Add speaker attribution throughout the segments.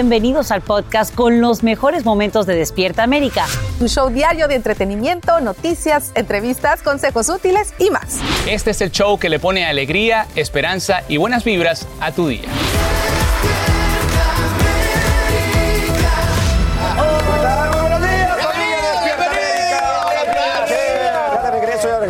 Speaker 1: Bienvenidos al podcast con los mejores momentos de Despierta América.
Speaker 2: Un show diario de entretenimiento, noticias, entrevistas, consejos útiles y más.
Speaker 3: Este es el show que le pone alegría, esperanza y buenas vibras a tu día.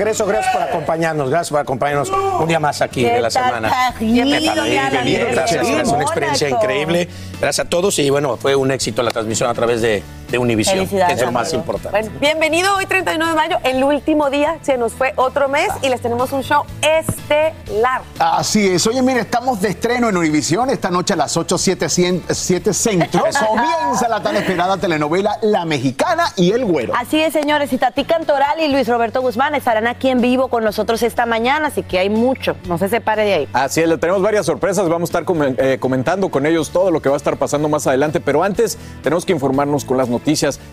Speaker 4: Regreso. Gracias por acompañarnos. Gracias por acompañarnos un día más aquí de la semana.
Speaker 2: Bienvenido,
Speaker 4: Bienvenido. Gracias. Es una experiencia increíble. Gracias a todos y bueno, fue un éxito la transmisión a través de, de Univision, que es lo más importante.
Speaker 2: Bueno, bienvenido hoy 31 de mayo, el último día, se nos fue otro mes y les tenemos un show estelar.
Speaker 5: Así es. Oye, mire, estamos de estreno en Univision esta noche a las 8, 7, 7 centro. Comienza la tan esperada telenovela La Mexicana y El Güero.
Speaker 1: Así es, señores. Y Tati Cantoral y Luis Roberto Guzmán estarán aquí en vivo con nosotros esta mañana, así que hay mucho. No se separe de ahí.
Speaker 6: Así es, le tenemos varias sorpresas. Vamos a estar eh, comentando con ellos todo lo que va a estar pasando más adelante. Pero antes, tenemos que informarnos con las noticias.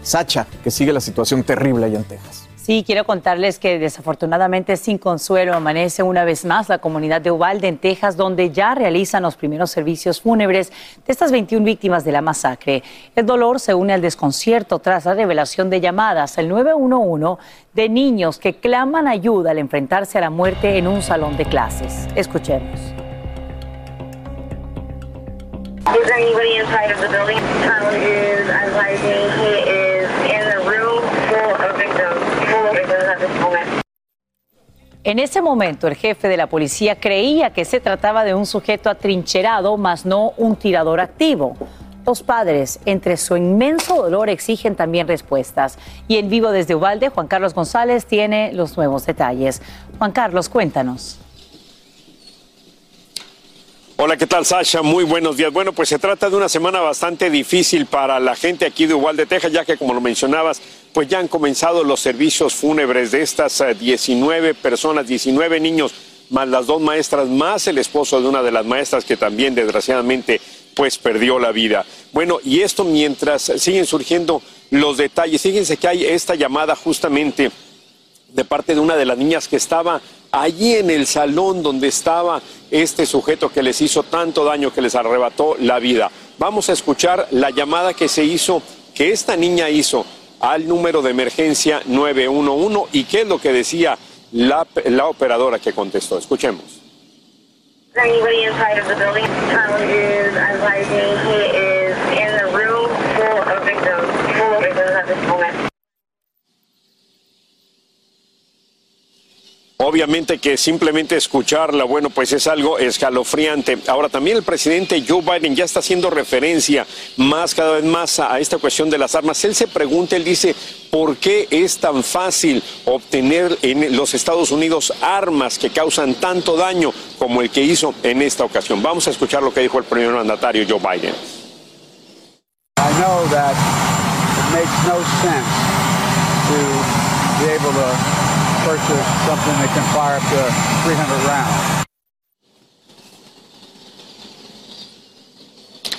Speaker 6: Sacha, que sigue la situación terrible allá en Texas.
Speaker 1: Sí, quiero contarles que desafortunadamente sin consuelo amanece una vez más la comunidad de Uvalde en Texas, donde ya realizan los primeros servicios fúnebres de estas 21 víctimas de la masacre. El dolor se une al desconcierto tras la revelación de llamadas al 911 de niños que claman ayuda al enfrentarse a la muerte en un salón de clases. Escuchemos. En ese momento, el jefe de la policía creía que se trataba de un sujeto atrincherado, más no un tirador activo. Los padres, entre su inmenso dolor, exigen también respuestas. Y en vivo desde Ubalde, Juan Carlos González tiene los nuevos detalles. Juan Carlos, cuéntanos.
Speaker 7: Hola, ¿qué tal Sasha? Muy buenos días. Bueno, pues se trata de una semana bastante difícil para la gente aquí de Uvalde, Texas, ya que como lo mencionabas, pues ya han comenzado los servicios fúnebres de estas 19 eh, personas, 19 niños, más las dos maestras, más el esposo de una de las maestras que también desgraciadamente pues perdió la vida. Bueno, y esto mientras siguen surgiendo los detalles. Fíjense que hay esta llamada justamente de parte de una de las niñas que estaba allí en el salón donde estaba este sujeto que les hizo tanto daño, que les arrebató la vida. Vamos a escuchar la llamada que se hizo, que esta niña hizo al número de emergencia 911 y qué es lo que decía la, la operadora que contestó. Escuchemos. Obviamente que simplemente escucharla, bueno, pues es algo escalofriante. Ahora también el presidente Joe Biden ya está haciendo referencia más, cada vez más a, esta cuestión de las armas. Él se pregunta, él dice, ¿por qué es tan fácil obtener en los Estados Unidos armas que causan tanto daño como el que hizo en esta ocasión? Vamos a escuchar lo que dijo el primer mandatario Joe Biden.
Speaker 8: No purchase something that can fire up to 300 rounds.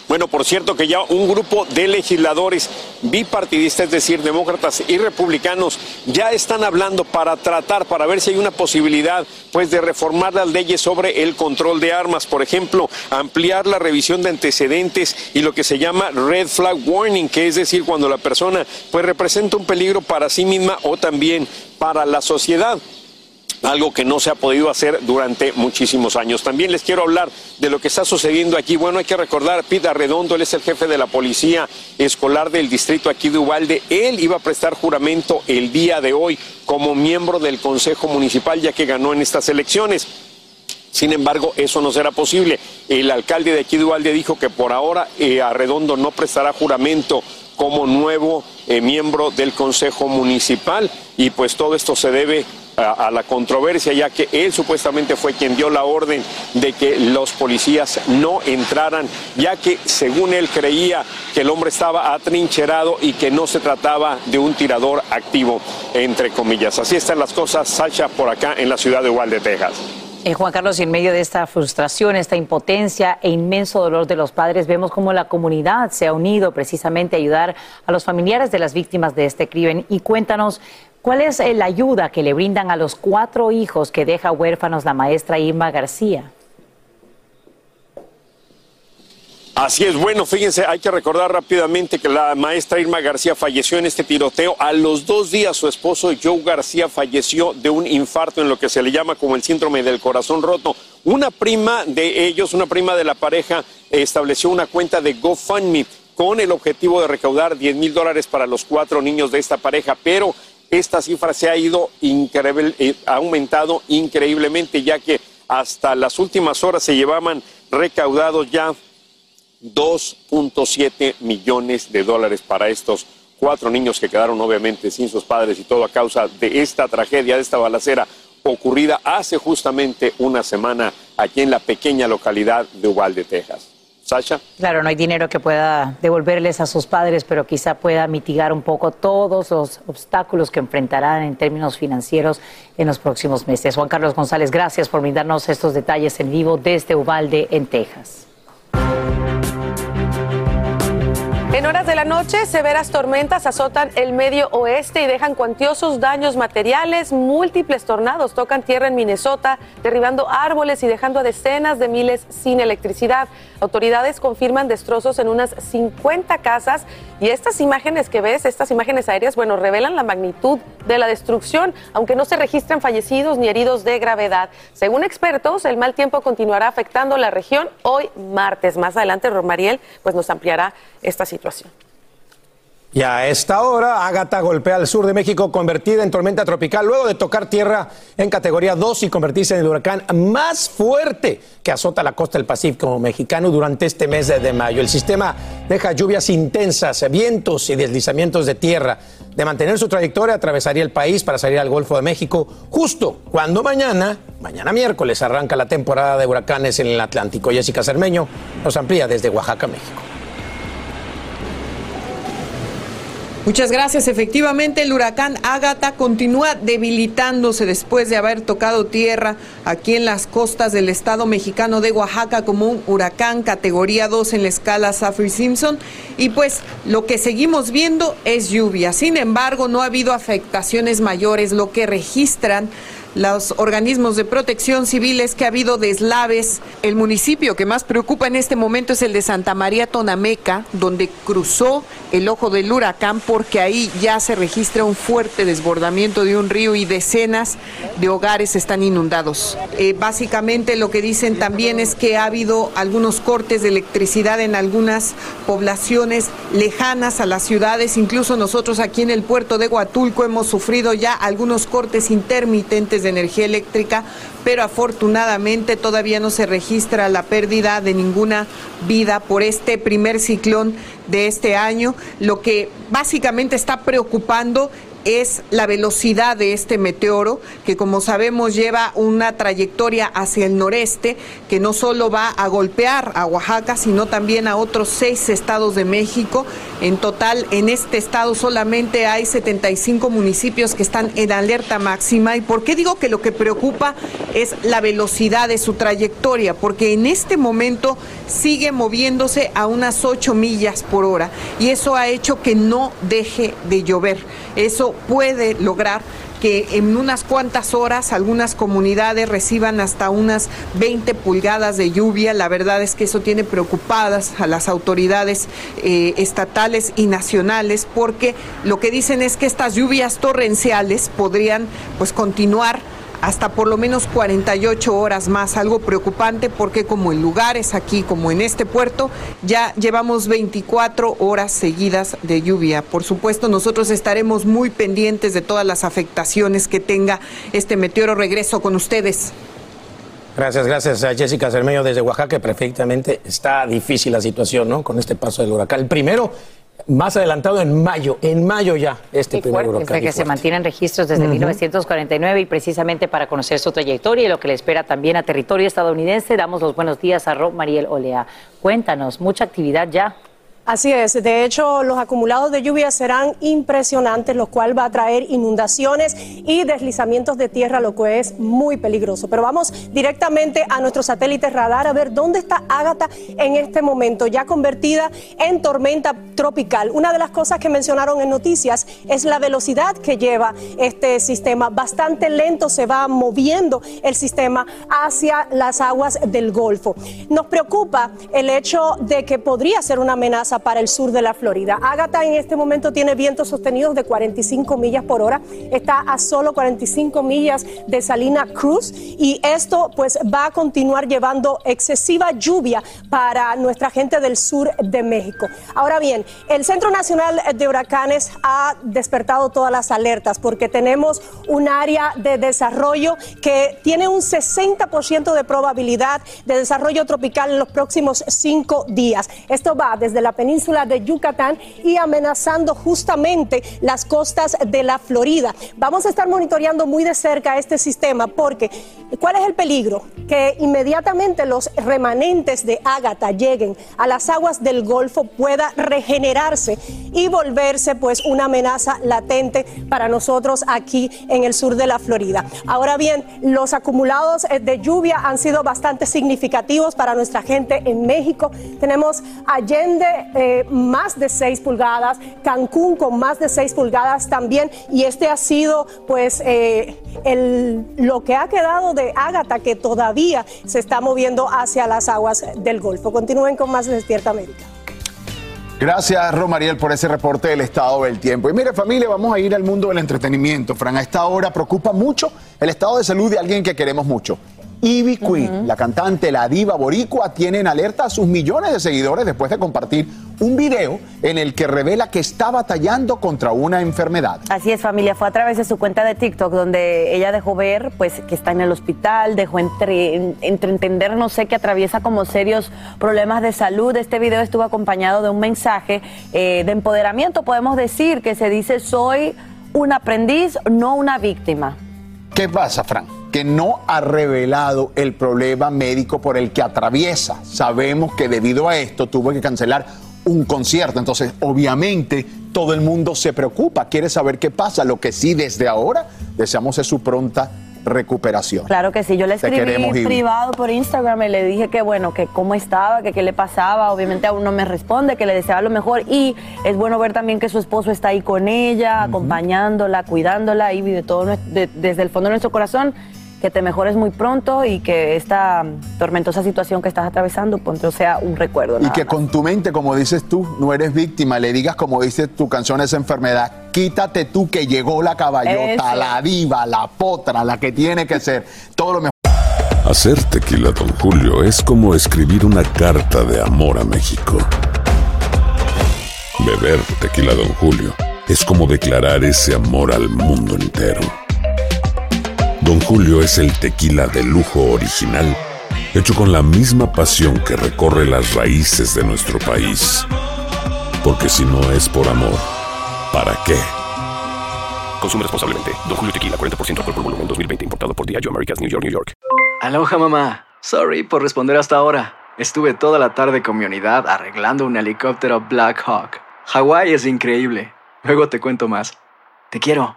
Speaker 7: Bueno, por cierto que ya un grupo de legisladores bipartidistas, es decir, demócratas y republicanos, ya están hablando para tratar, para ver si hay una posibilidad, pues, de reformar las leyes sobre el control de armas. Por ejemplo, ampliar la revisión de antecedentes y lo que se llama red flag warning, que es decir, cuando la persona, pues, representa un peligro para sí misma o también para la sociedad. Algo que no se ha podido hacer durante muchísimos años. También les quiero hablar de lo que está sucediendo aquí. Bueno, hay que recordar, Pita Redondo, él es el jefe de la policía escolar del distrito aquí de Ubalde. Él iba a prestar juramento el día de hoy como miembro del Consejo Municipal, ya que ganó en estas elecciones. Sin embargo, eso no será posible. El alcalde de aquí de Ubalde dijo que por ahora eh, Arredondo no prestará juramento como nuevo eh, miembro del Consejo Municipal y pues todo esto se debe a, la controversia, ya que él supuestamente fue quien dio la orden de que los policías no entraran, ya que según él creía que el hombre estaba atrincherado y que no se trataba de un tirador activo, entre comillas. Así están las cosas, Sacha, por acá en la ciudad de Uvalde, Texas.
Speaker 1: Eh, Juan Carlos, y en medio de esta frustración, esta impotencia e inmenso dolor de los padres, vemos cómo la comunidad se ha unido precisamente a ayudar a los familiares de las víctimas de este crimen. Y cuéntanos, ¿cuál es eh, la ayuda que le brindan a los cuatro hijos que deja huérfanos la maestra Irma García?
Speaker 7: Así es, bueno, fíjense, hay que recordar rápidamente que la maestra Irma García falleció en este tiroteo. A los dos días su esposo Joe García falleció de un infarto en lo que se le llama como el síndrome del corazón roto. Una prima de ellos, una prima de la pareja, estableció una cuenta de GoFundMe con el objetivo de recaudar 10 mil dólares para los cuatro niños de esta pareja, pero esta cifra se ha ido increíble, eh, aumentado increíblemente, ya que hasta las últimas horas se llevaban recaudados ya 2.7 millones de dólares para estos cuatro niños que quedaron obviamente sin sus padres y todo a causa de esta tragedia, de esta balacera ocurrida hace justamente una semana aquí en la pequeña localidad de Uvalde, Texas. Sasha.
Speaker 1: Claro, no hay dinero que pueda devolverles a sus padres, pero quizá pueda mitigar un poco todos los obstáculos que enfrentarán en términos financieros en los próximos meses. Juan Carlos González, gracias por brindarnos estos detalles en vivo desde Uvalde, en Texas.
Speaker 2: En horas de la noche, severas tormentas azotan el medio oeste y dejan cuantiosos daños materiales. Múltiples tornados tocan tierra en Minnesota, derribando árboles y dejando a decenas de miles sin electricidad. Autoridades confirman destrozos en unas 50 casas y estas imágenes que ves, estas imágenes aéreas, bueno, revelan la magnitud de la destrucción, aunque no se registran fallecidos ni heridos de gravedad. Según expertos, el mal tiempo continuará afectando la región hoy martes. Más adelante, Romariel pues nos ampliará esta situación.
Speaker 4: Y a esta hora, Ágata golpea al sur de México, convertida en tormenta tropical, luego de tocar tierra en categoría 2 y convertirse en el huracán más fuerte que azota la costa del Pacífico mexicano durante este mes de mayo. El sistema deja lluvias intensas, vientos y deslizamientos de tierra. De mantener su trayectoria, atravesaría el país para salir al Golfo de México, justo cuando mañana, mañana miércoles, arranca la temporada de huracanes en el Atlántico. Jessica Cermeño nos amplía desde Oaxaca, México.
Speaker 9: Muchas gracias. Efectivamente, el huracán Ágata continúa debilitándose después de haber tocado tierra aquí en las costas del estado mexicano de Oaxaca como un huracán categoría 2 en la escala Saffir-Simpson. Y pues lo que seguimos viendo es lluvia. Sin embargo, no ha habido afectaciones mayores, lo que registran los organismos de protección civil es que ha habido deslaves. El municipio que más preocupa en este momento es el de Santa María Tonameca, donde cruzó el ojo del huracán porque ahí ya se registra un fuerte desbordamiento de un río y decenas de hogares están inundados. Eh, básicamente lo que dicen también es que ha habido algunos cortes de electricidad en algunas poblaciones lejanas a las ciudades. Incluso nosotros aquí en el puerto de Huatulco hemos sufrido ya algunos cortes intermitentes de energía eléctrica, pero afortunadamente todavía no se registra la pérdida de ninguna vida por este primer ciclón de este año. Lo que básicamente está preocupando es la velocidad de este meteoro, que como sabemos lleva una trayectoria hacia el noreste, que no solo va a golpear a Oaxaca, sino también a otros seis estados de México. En total, en este estado solamente hay 75 municipios que están en alerta máxima. ¿Y por qué digo que lo que preocupa es la velocidad de su trayectoria? Porque en este momento sigue moviéndose a unas 8 millas por hora y eso ha hecho que no deje de llover. Eso puede lograr que en unas cuantas horas algunas comunidades reciban hasta unas 20 pulgadas de lluvia. La verdad es que eso tiene preocupadas a las autoridades eh, estatales y nacionales porque lo que dicen es que estas lluvias torrenciales podrían pues continuar
Speaker 10: hasta por lo menos 48 horas más, algo preocupante porque como en lugares aquí, como en este puerto, ya llevamos 24 horas seguidas de lluvia. Por supuesto, nosotros estaremos muy pendientes de todas las afectaciones que tenga este meteoro. Regreso con ustedes.
Speaker 4: Gracias, gracias a Jessica Cermeño desde Oaxaca. Perfectamente está difícil la situación, ¿no? Con este paso del huracán. El primero, más adelantado en mayo, en mayo ya, este primer huracán.
Speaker 1: Que se mantienen registros desde
Speaker 4: Ujú.
Speaker 1: 1949 y precisamente para conocer su trayectoria y lo que le espera también a territorio estadounidense, damos los buenos días a Rob Mariel Olea. Cuéntanos, mucha actividad ya.
Speaker 11: Así es, de hecho los acumulados de lluvia serán impresionantes, lo cual va a traer inundaciones y deslizamientos de tierra, lo que es muy peligroso. Pero vamos directamente a nuestro satélite radar a ver dónde está Ágata en este momento, ya convertida en tormenta tropical. Una de las cosas que mencionaron en noticias es la velocidad que lleva este sistema. Bastante lento se va moviendo el sistema hacia las aguas del Golfo. Nos preocupa el hecho de que podría ser una amenaza para el sur de la Florida. Ágata en este momento tiene vientos sostenidos de 45 millas por hora. Está a solo 45 millas de Salina Cruz y esto pues va a continuar llevando excesiva lluvia para nuestra gente del sur de México. Ahora bien, el Centro Nacional de Huracanes ha despertado todas las alertas porque tenemos un área de desarrollo que tiene un 60% de probabilidad de desarrollo tropical en los próximos cinco días. Esto va desde la península de Yucatán y amenazando justamente las costas de la Florida. Vamos a estar monitoreando muy de cerca este sistema porque ¿cuál es el peligro? Que inmediatamente los remanentes de Ágata lleguen a las aguas del Golfo pueda regenerarse y volverse pues una amenaza latente para nosotros aquí en el sur de la Florida. Ahora bien, los acumulados eh, de lluvia han sido bastante significativos para nuestra gente en México. Tenemos Allende eh, más de 6 pulgadas, Cancún con más de 6 pulgadas también y este ha sido pues eh, el, lo que ha quedado de Ágata que todavía se está moviendo hacia las aguas del Golfo. Continúen con más de Despierta América.
Speaker 5: Gracias, Romariel, por ese reporte del estado del tiempo. Y mire, familia, vamos a ir al mundo del entretenimiento. Fran, a esta hora preocupa mucho el estado de salud de alguien que queremos mucho. Ivy Queen, la cantante, la diva boricua, tiene en alerta a sus millones de seguidores después de compartir un video en el que revela que está batallando contra una enfermedad.
Speaker 12: Así es, familia. Fue a través de su cuenta de TikTok donde ella dejó ver pues, que está en el hospital, dejó entre, en- entre entender, no sé, que atraviesa como serios problemas de salud. Este video estuvo acompañado de un mensaje eh, de empoderamiento, podemos decir, que se dice, soy un aprendiz, no una víctima.
Speaker 5: ¿Qué pasa, Fran? Que no ha revelado el problema médico por el que atraviesa. Sabemos que debido a esto tuvo que cancelar un concierto. Entonces, obviamente, todo el mundo se preocupa, quiere saber qué pasa. Lo que sí, desde ahora, deseamos es su pronta recuperación.
Speaker 12: Claro que sí, yo le
Speaker 5: queremos,
Speaker 12: escribí privado por Instagram y le dije que bueno, que cómo estaba, que qué le pasaba, obviamente aún no me responde, que le deseaba lo mejor y es bueno ver también que su esposo está ahí con ella, acompañándola, cuidándola y de todo de- desde el fondo de nuestro corazón que te mejores muy pronto y que esta tormentosa situación que estás atravesando pronto sea un recuerdo.
Speaker 5: Y que
Speaker 12: más.
Speaker 5: con tu mente, como dices tú, no eres víctima, le digas como dice tu canción esa enfermedad, quítate tú que llegó la caballota,
Speaker 13: Eso.
Speaker 5: la diva, la potra, la que tiene que ser, todo lo mejor.
Speaker 13: Hacer tequila, Don Julio, es como escribir una carta de amor a México. Beber tequila, Don Julio, es como declarar ese amor al mundo entero. Don Julio es el tequila de lujo original, hecho con la misma pasión que recorre las raíces de nuestro país. Porque si no es por amor, ¿para qué?
Speaker 14: Consume responsablemente. Don Julio Tequila, 40% alcohol por volumen, 2020. Importado por Diageo Americas, New York, New York.
Speaker 15: Aloha mamá. Sorry por responder hasta ahora. Estuve toda la tarde con mi unidad arreglando un helicóptero Black Hawk. Hawái es increíble. Luego te cuento más. Te quiero.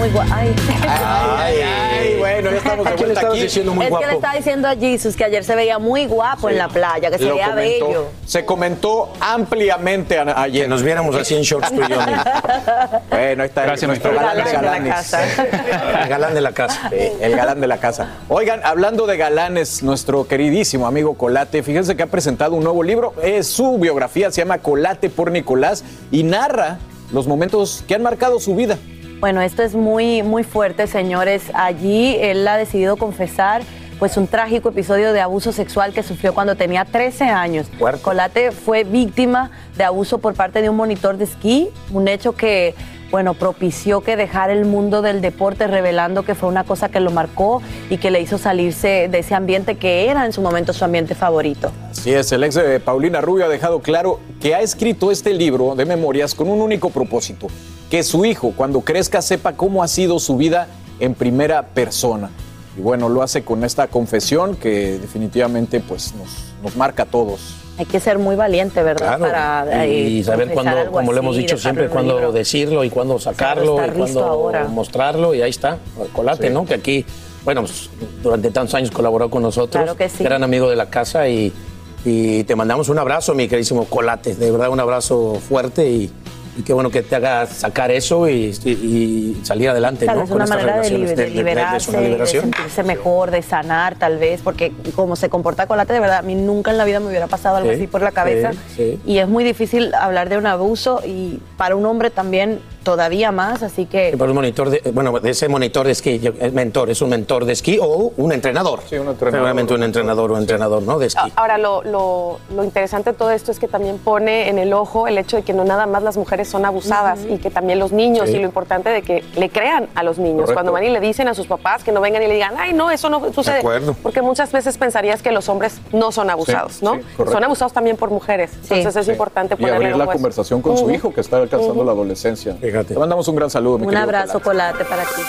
Speaker 12: Muy guapo. Ay.
Speaker 6: Ay, ay, bueno, ya estamos de
Speaker 4: ¿A quién le
Speaker 6: vuelta aquí.
Speaker 4: diciendo muy
Speaker 12: es que le
Speaker 4: guapo?
Speaker 12: estaba diciendo a Jesus que ayer se veía muy guapo en la playa, que se
Speaker 6: Lo
Speaker 12: veía
Speaker 6: comentó.
Speaker 12: bello.
Speaker 6: Se comentó ampliamente a- ayer.
Speaker 4: Que nos viéramos así en shorts tú y yo.
Speaker 6: Bueno, ahí está
Speaker 3: Gracias,
Speaker 6: nuestro galán de
Speaker 12: galán de la casa.
Speaker 4: El galán de la casa.
Speaker 6: El galán de la casa. Oigan, hablando de galanes, nuestro queridísimo amigo Colate, fíjense que ha presentado un nuevo libro. Es su biografía, se llama Colate por Nicolás y narra los momentos que han marcado su vida.
Speaker 12: Bueno, esto es muy, muy fuerte, señores. Allí él ha decidido confesar pues un trágico episodio de abuso sexual que sufrió cuando tenía 13 años.
Speaker 4: Fuerte.
Speaker 12: Colate fue víctima de abuso por parte de un monitor de esquí, un hecho que, bueno, propició que dejara el mundo del deporte, revelando que fue una cosa que lo marcó y que le hizo salirse de ese ambiente que era en su momento su ambiente favorito.
Speaker 6: Así es, el ex de Paulina Rubio ha dejado claro que ha escrito este libro de memorias con un único propósito, que su hijo cuando crezca sepa cómo ha sido su vida en primera persona. Y bueno, lo hace con esta confesión que definitivamente pues nos marca a todos.
Speaker 12: Hay que ser muy valiente, ¿verdad?
Speaker 4: Claro.
Speaker 12: Para eh,
Speaker 4: y saber
Speaker 12: confesar
Speaker 4: cuándo, como lo
Speaker 12: así,
Speaker 4: hemos dicho siempre, cuándo decirlo y cuándo sacarlo y cuándo mostrarlo y ahí está, Colate,
Speaker 6: Sí.
Speaker 4: ¿no? Que aquí, bueno, pues, durante tantos años colaboró con nosotros,
Speaker 12: Claro que sí.
Speaker 4: gran amigo de la casa y, y te mandamos un abrazo, mi queridísimo Colate, de verdad un abrazo fuerte y, y qué bueno que te haga sacar eso y, y- y salir adelante,
Speaker 12: Claro,
Speaker 4: ¿no?
Speaker 12: es una
Speaker 4: estas
Speaker 12: manera de, de
Speaker 4: de- de- de
Speaker 12: liberarse,
Speaker 4: una
Speaker 12: de
Speaker 4: liberación.
Speaker 12: sentirse mejor, de sanar tal vez, porque como se comporta Colate, de verdad, a mí nunca en la vida me hubiera pasado algo
Speaker 4: Sí,
Speaker 12: así por la cabeza.
Speaker 4: sí, sí.
Speaker 12: Y es muy difícil hablar de un abuso y para un hombre también todavía más, así que...
Speaker 4: Por un monitor de, bueno, de ese monitor de esquí, es mentor, es un mentor de esquí o un entrenador.
Speaker 6: Sí, un entrenador.
Speaker 4: Seguramente un entrenador o entrenador, ¿no? De esquí.
Speaker 2: Ahora, lo, lo- lo interesante de todo esto es que también pone en el ojo el hecho de que no nada más las mujeres son abusadas y que también los niños
Speaker 4: Sí.
Speaker 2: y lo importante de que le crean a los niños.
Speaker 6: Correcto.
Speaker 2: Cuando van y le dicen a sus papás que no vengan y le digan, ay, no, eso no sucede.
Speaker 4: acuerdo.
Speaker 2: Porque muchas veces pensarías que los hombres no son abusados,
Speaker 6: Sí,
Speaker 2: ¿no?
Speaker 6: sí,
Speaker 2: son abusados también por mujeres. Entonces es
Speaker 6: Sí.
Speaker 2: importante
Speaker 6: Y
Speaker 2: ponerle
Speaker 6: abrir
Speaker 2: el
Speaker 6: la conversación con su hijo que está alcanzando la adolescencia.
Speaker 4: Fíjate.
Speaker 6: Te mandamos un gran saludo, mi
Speaker 12: Un abrazo,
Speaker 6: Colate.
Speaker 12: Colate, para ti.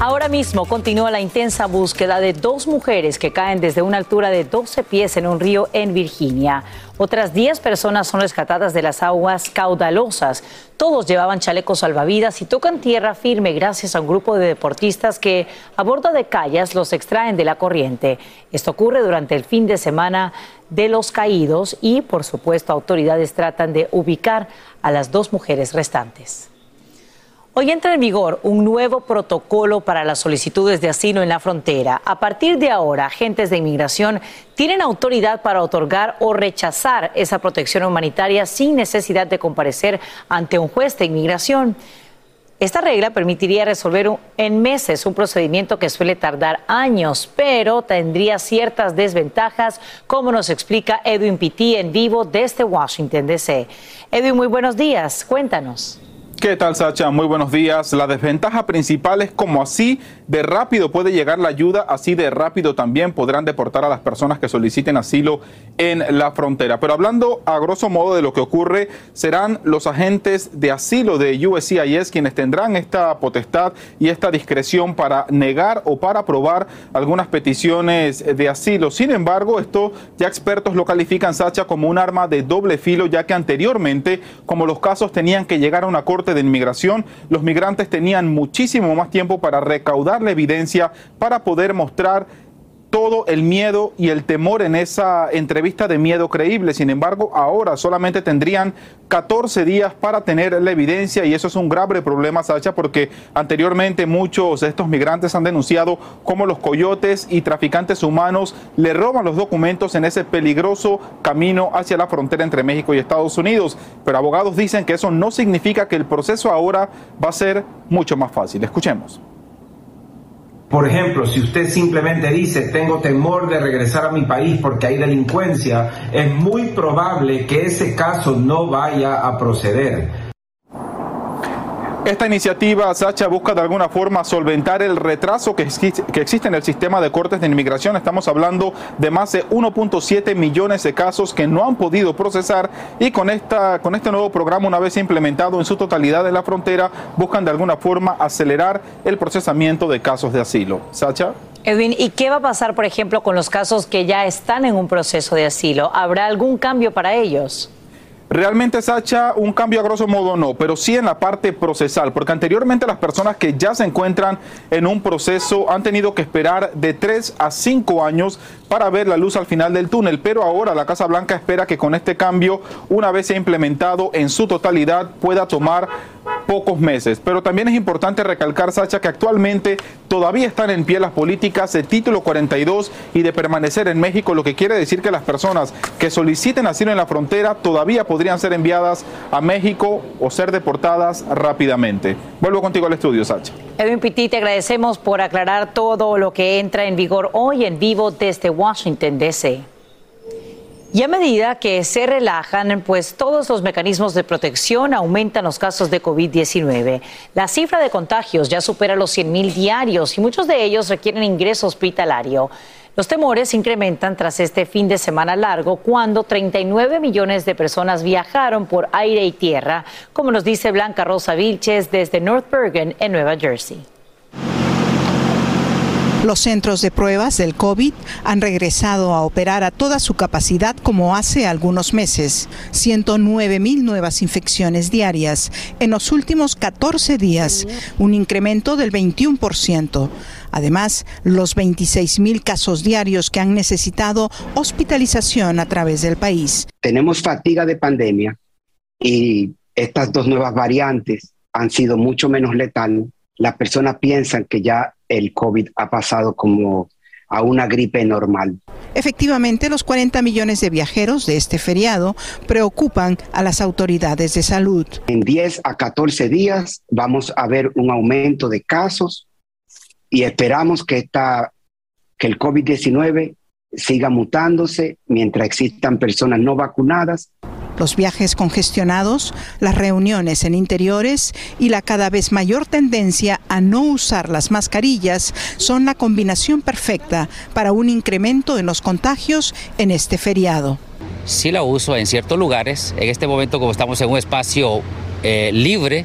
Speaker 1: Ahora mismo continúa la intensa búsqueda de dos mujeres que caen desde una altura de 12 pies en un río en Virginia. Otras 10 personas son rescatadas de las aguas caudalosas. Todos llevaban chalecos salvavidas y tocan tierra firme gracias a un grupo de deportistas que a bordo de callas los extraen de la corriente. Esto ocurre durante el fin de semana de los caídos y, por supuesto, autoridades tratan de ubicar a las dos mujeres restantes. Hoy entra en vigor un nuevo protocolo para las solicitudes de asilo en la frontera. A partir de ahora, agentes de inmigración tienen autoridad para otorgar o rechazar esa protección humanitaria sin necesidad de comparecer ante un juez de inmigración. Esta regla permitiría resolver en meses un procedimiento que suele tardar años, pero tendría ciertas desventajas, como nos explica Edwin Pitti en vivo desde Washington, D.C. Edwin, muy buenos días. Cuéntanos.
Speaker 16: ¿Qué tal, Sacha? Muy buenos días. La desventaja principal es como así de rápido puede llegar la ayuda, así de rápido también podrán deportar a las personas que soliciten asilo en la frontera. Pero hablando a grosso modo de lo que ocurre, serán los agentes de asilo de USCIS quienes tendrán esta potestad y esta discreción para negar o para aprobar algunas peticiones de asilo. Sin embargo, esto ya expertos lo califican, Sacha, como un arma de doble filo, ya que anteriormente, como los casos tenían que llegar a una corte de inmigración, los migrantes tenían muchísimo más tiempo para recaudar la evidencia, para poder mostrar todo el miedo y el temor en esa entrevista de miedo creíble. Sin embargo, ahora solamente tendrían 14 días para tener la evidencia y eso es un grave problema, Sacha, porque anteriormente muchos de estos migrantes han denunciado cómo los coyotes y traficantes humanos le roban los documentos en ese peligroso camino hacia la frontera entre México y Estados Unidos. Pero abogados dicen que eso no significa que el proceso ahora va a ser mucho más fácil. Escuchemos.
Speaker 17: Por ejemplo, si usted simplemente dice tengo temor de regresar a mi país porque hay delincuencia, es muy probable que ese caso no vaya a proceder.
Speaker 16: Esta iniciativa, Sacha, busca de alguna forma solventar el retraso que existe, en el sistema de cortes de inmigración. Estamos hablando de más de 1.7 millones de casos que no han podido procesar y con, esta, con este nuevo programa, una vez implementado en su totalidad en la frontera, buscan de alguna forma acelerar el procesamiento de casos de asilo. Sacha.
Speaker 1: Edwin, ¿y qué va a pasar, por ejemplo, con los casos que ya están en un proceso de asilo? ¿Habrá algún cambio para ellos?
Speaker 16: Realmente, Sacha, un cambio a grosso modo no, pero sí en la parte procesal, porque anteriormente las personas que ya se encuentran en un proceso han tenido que esperar de 3 a 5 años para ver la luz al final del túnel, pero ahora la Casa Blanca espera que con este cambio, una vez sea implementado en su totalidad, pueda tomar pocos meses. Pero también es importante recalcar, Sacha, que actualmente todavía están en pie las políticas de título 42 y de permanecer en México, lo que quiere decir que las personas que soliciten asilo en la frontera todavía podrían ser enviadas a México o ser deportadas rápidamente. Vuelvo contigo al estudio, Sacha.
Speaker 1: Edwin Pitti, te agradecemos por aclarar todo lo que entra en vigor hoy en vivo desde Washington, D.C. Y a medida que se relajan, pues todos los mecanismos de protección aumentan los casos de COVID-19. La cifra de contagios ya supera los 100.000 diarios y muchos de ellos requieren ingreso hospitalario. Los temores incrementan tras este fin de semana largo, cuando 39 millones de personas viajaron por aire y tierra, como nos dice Blanca Rosa Vilches desde North Bergen, en Nueva Jersey.
Speaker 18: Los centros de pruebas del COVID han regresado a operar a toda su capacidad como hace algunos meses. 109 mil nuevas infecciones diarias en los últimos 14 días, un incremento del 21%. Además, los 26 mil casos diarios que han necesitado hospitalización a través del país.
Speaker 19: Tenemos fatiga de pandemia y estas dos nuevas variantes han sido mucho menos letales. Las personas piensan que ya el COVID ha pasado como a una gripe normal.
Speaker 18: Efectivamente, los 40 millones de viajeros de este feriado preocupan a las autoridades de salud.
Speaker 19: En 10 a 14 días vamos a ver un aumento de casos y esperamos que, esta, que el COVID-19 siga mutándose mientras existan personas no vacunadas
Speaker 18: los viajes congestionados, las reuniones en interiores y la cada vez mayor tendencia a no usar las mascarillas son la combinación perfecta para un incremento en los contagios en este feriado.
Speaker 20: Sí la uso en ciertos lugares. En este momento, como estamos en un espacio eh, libre,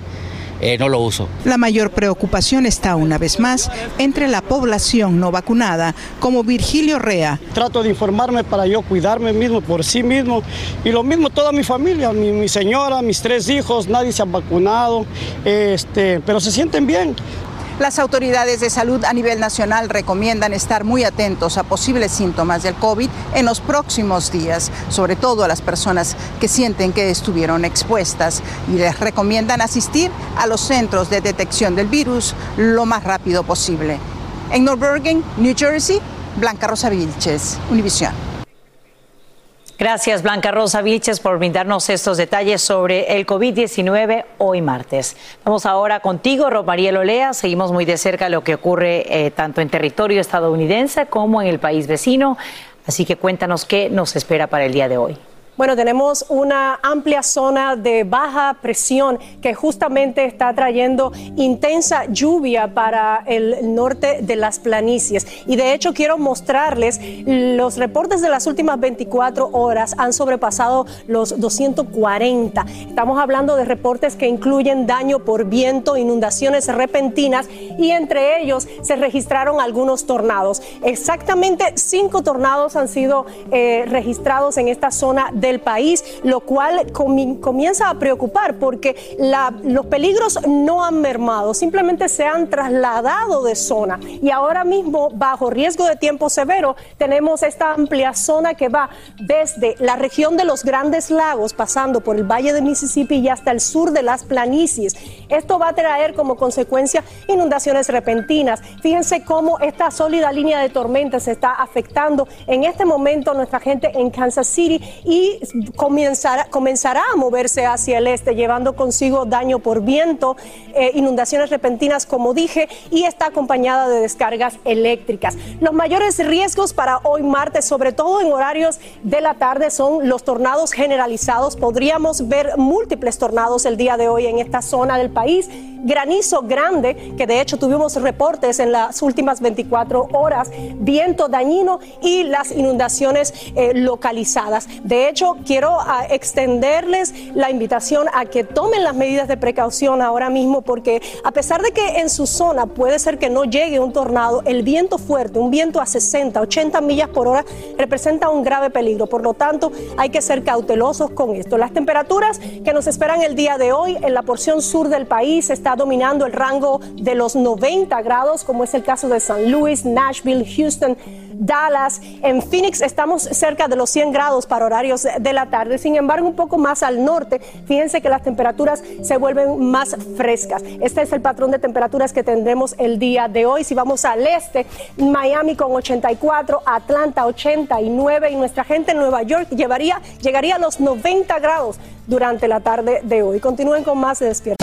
Speaker 20: eh, no lo uso.
Speaker 18: La mayor preocupación está una vez más entre la población no vacunada, como Virgilio Rea.
Speaker 21: Trato de informarme para yo cuidarme mismo por sí mismo y lo mismo toda mi familia, mi, señora, mis tres hijos, nadie se ha vacunado, este, pero se sienten bien.
Speaker 18: Las autoridades de salud a nivel nacional recomiendan estar muy atentos a posibles síntomas del COVID en los próximos días, sobre todo a las personas que sienten que estuvieron expuestas y les recomiendan asistir a los centros de detección del virus lo más rápido posible. En North Bergen, New Jersey, Blanca Rosa Vilches, Univision.
Speaker 1: Gracias, Blanca Rosa Vilches, por brindarnos estos detalles sobre el COVID-19 hoy martes. Vamos ahora contigo, Romariel Olea. Seguimos muy de cerca lo que ocurre eh, tanto en territorio estadounidense como en el país vecino. Así que cuéntanos qué nos espera para el día de hoy.
Speaker 11: Bueno, tenemos una amplia zona de baja presión que justamente está trayendo intensa lluvia para el norte de las planicies. Y de hecho quiero mostrarles los reportes de las últimas 24 horas han sobrepasado los 240. Estamos hablando de reportes que incluyen daño por viento, inundaciones repentinas y entre ellos se registraron algunos tornados. Exactamente cinco tornados han sido eh, registrados en esta zona del país, lo cual comienza a preocupar porque los peligros no han mermado, simplemente se han trasladado de zona y ahora mismo bajo riesgo de tiempo severo tenemos esta amplia zona que va desde la región de los grandes lagos pasando por el valle de Mississippi y hasta el sur de las planicies. Esto va a traer como consecuencia inundaciones repentinas. Fíjense cómo esta sólida línea de tormenta se está afectando en este momento a nuestra gente en Kansas City y comenzará, comenzará a moverse hacia el este, llevando consigo daño por viento, eh, inundaciones repentinas, como dije, y está acompañada de descargas eléctricas. Los mayores riesgos para hoy martes, sobre todo en horarios de la tarde, son los tornados generalizados. Podríamos ver múltiples tornados el día de hoy en esta zona del país. Granizo grande, que de hecho tuvimos reportes en las últimas 24 horas, viento dañino y las inundaciones eh, localizadas. De hecho, quiero ah, extenderles la invitación a que tomen las medidas de precaución ahora mismo, porque a pesar de que en su zona puede ser que no llegue un tornado, el viento fuerte, un viento a 60, 80 millas por hora, representa un grave peligro. Por lo tanto, hay que ser cautelosos con esto. Las temperaturas que nos esperan el día de hoy en la porción sur del país está dominando el rango de los 90 grados, como es el caso de San Luis, Nashville, Houston. Dallas, en Phoenix estamos cerca de los 100 grados para horarios de la tarde, sin embargo un poco más al norte, fíjense que las temperaturas se vuelven más frescas. Este es el patrón de temperaturas que tendremos el día de hoy. Si vamos al este, Miami con 84, Atlanta 89 y nuestra gente en Nueva York llevaría, llegaría a los 90 grados durante la tarde de hoy. Continúen con más de Despierta.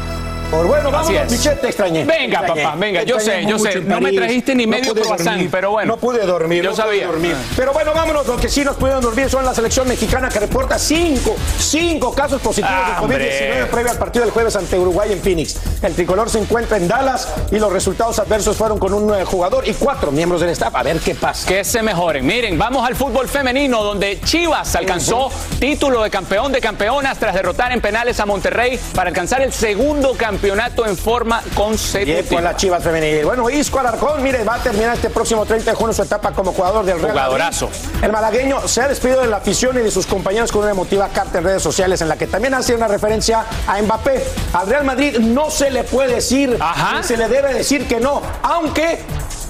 Speaker 4: Bueno, vamos. Michelle, te extrañé.
Speaker 3: Venga,
Speaker 4: Te extrañé.
Speaker 3: papá, venga, yo sé, yo sé. No me trajiste ni
Speaker 4: No
Speaker 3: medio
Speaker 4: pude
Speaker 3: croissant,
Speaker 4: dormir.
Speaker 3: pero bueno.
Speaker 4: No pude dormir.
Speaker 3: Yo
Speaker 4: no pude
Speaker 3: sabía.
Speaker 4: dormir.
Speaker 3: Ah.
Speaker 4: Pero bueno, vámonos. Los que sí nos pudieron dormir son la selección mexicana que reporta cinco, cinco casos positivos
Speaker 3: Ah,
Speaker 4: de COVID-19
Speaker 3: hombre.
Speaker 4: previo al partido del jueves ante Uruguay en Phoenix. El tricolor se encuentra en Dallas y los resultados adversos fueron con un eh, jugador y cuatro miembros del staff. A ver qué pasa.
Speaker 3: Que se mejoren. Miren, vamos al fútbol femenino, donde Chivas alcanzó título de campeón de campeonas tras derrotar en penales a Monterrey para alcanzar el segundo campeonato en forma consecutiva.
Speaker 4: con la Chivas femenil. Bueno, Isco Alarcón, mire, va a terminar este próximo 30 de junio su etapa como jugador del Real Madrid.
Speaker 3: Jugadorazo.
Speaker 4: El malagueño se ha despedido de la afición y de sus compañeros con una emotiva carta en redes sociales en la que también hace una referencia a Mbappé. Al Real Madrid no se le puede decir, ni se le debe decir que no, aunque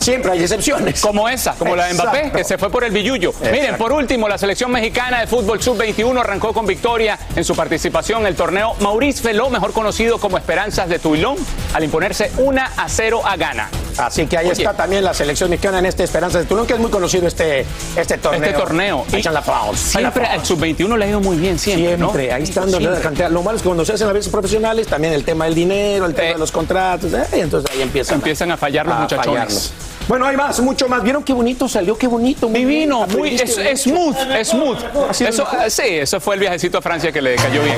Speaker 4: siempre hay excepciones.
Speaker 3: Como esa, como la de Mbappé, que se fue por el billullo. Miren, por último, la selección mexicana de fútbol sub-21 arrancó con victoria en su participación en el torneo Maurice Feló, mejor conocido como Esperanzas de Tuilón, al imponerse 1 a 0 a Ghana.
Speaker 4: Así que ahí
Speaker 3: Oye.
Speaker 4: está también la selección mexicana en este Esperanza de Tulón, que es muy conocido este, este torneo.
Speaker 3: Este torneo.
Speaker 4: Están la pausa.
Speaker 3: Siempre al sub-21 le ha ido muy bien, siempre. ¿no?
Speaker 4: Siempre, ahí están
Speaker 3: Siempre.
Speaker 4: la cantidad. Lo malo es que cuando se hacen las veces profesionales, también el tema del dinero, el tema de los contratos, eh, y entonces ahí empiezan,
Speaker 3: Empiezan a fallar los muchachones.
Speaker 4: fallarnos. Bueno, hay más, mucho más. ¿Vieron qué bonito salió? Qué bonito. muy
Speaker 3: Divino,
Speaker 4: bien.
Speaker 3: muy, es, es smooth, smooth. Eso, sí, eso fue el viajecito a Francia que le cayó bien.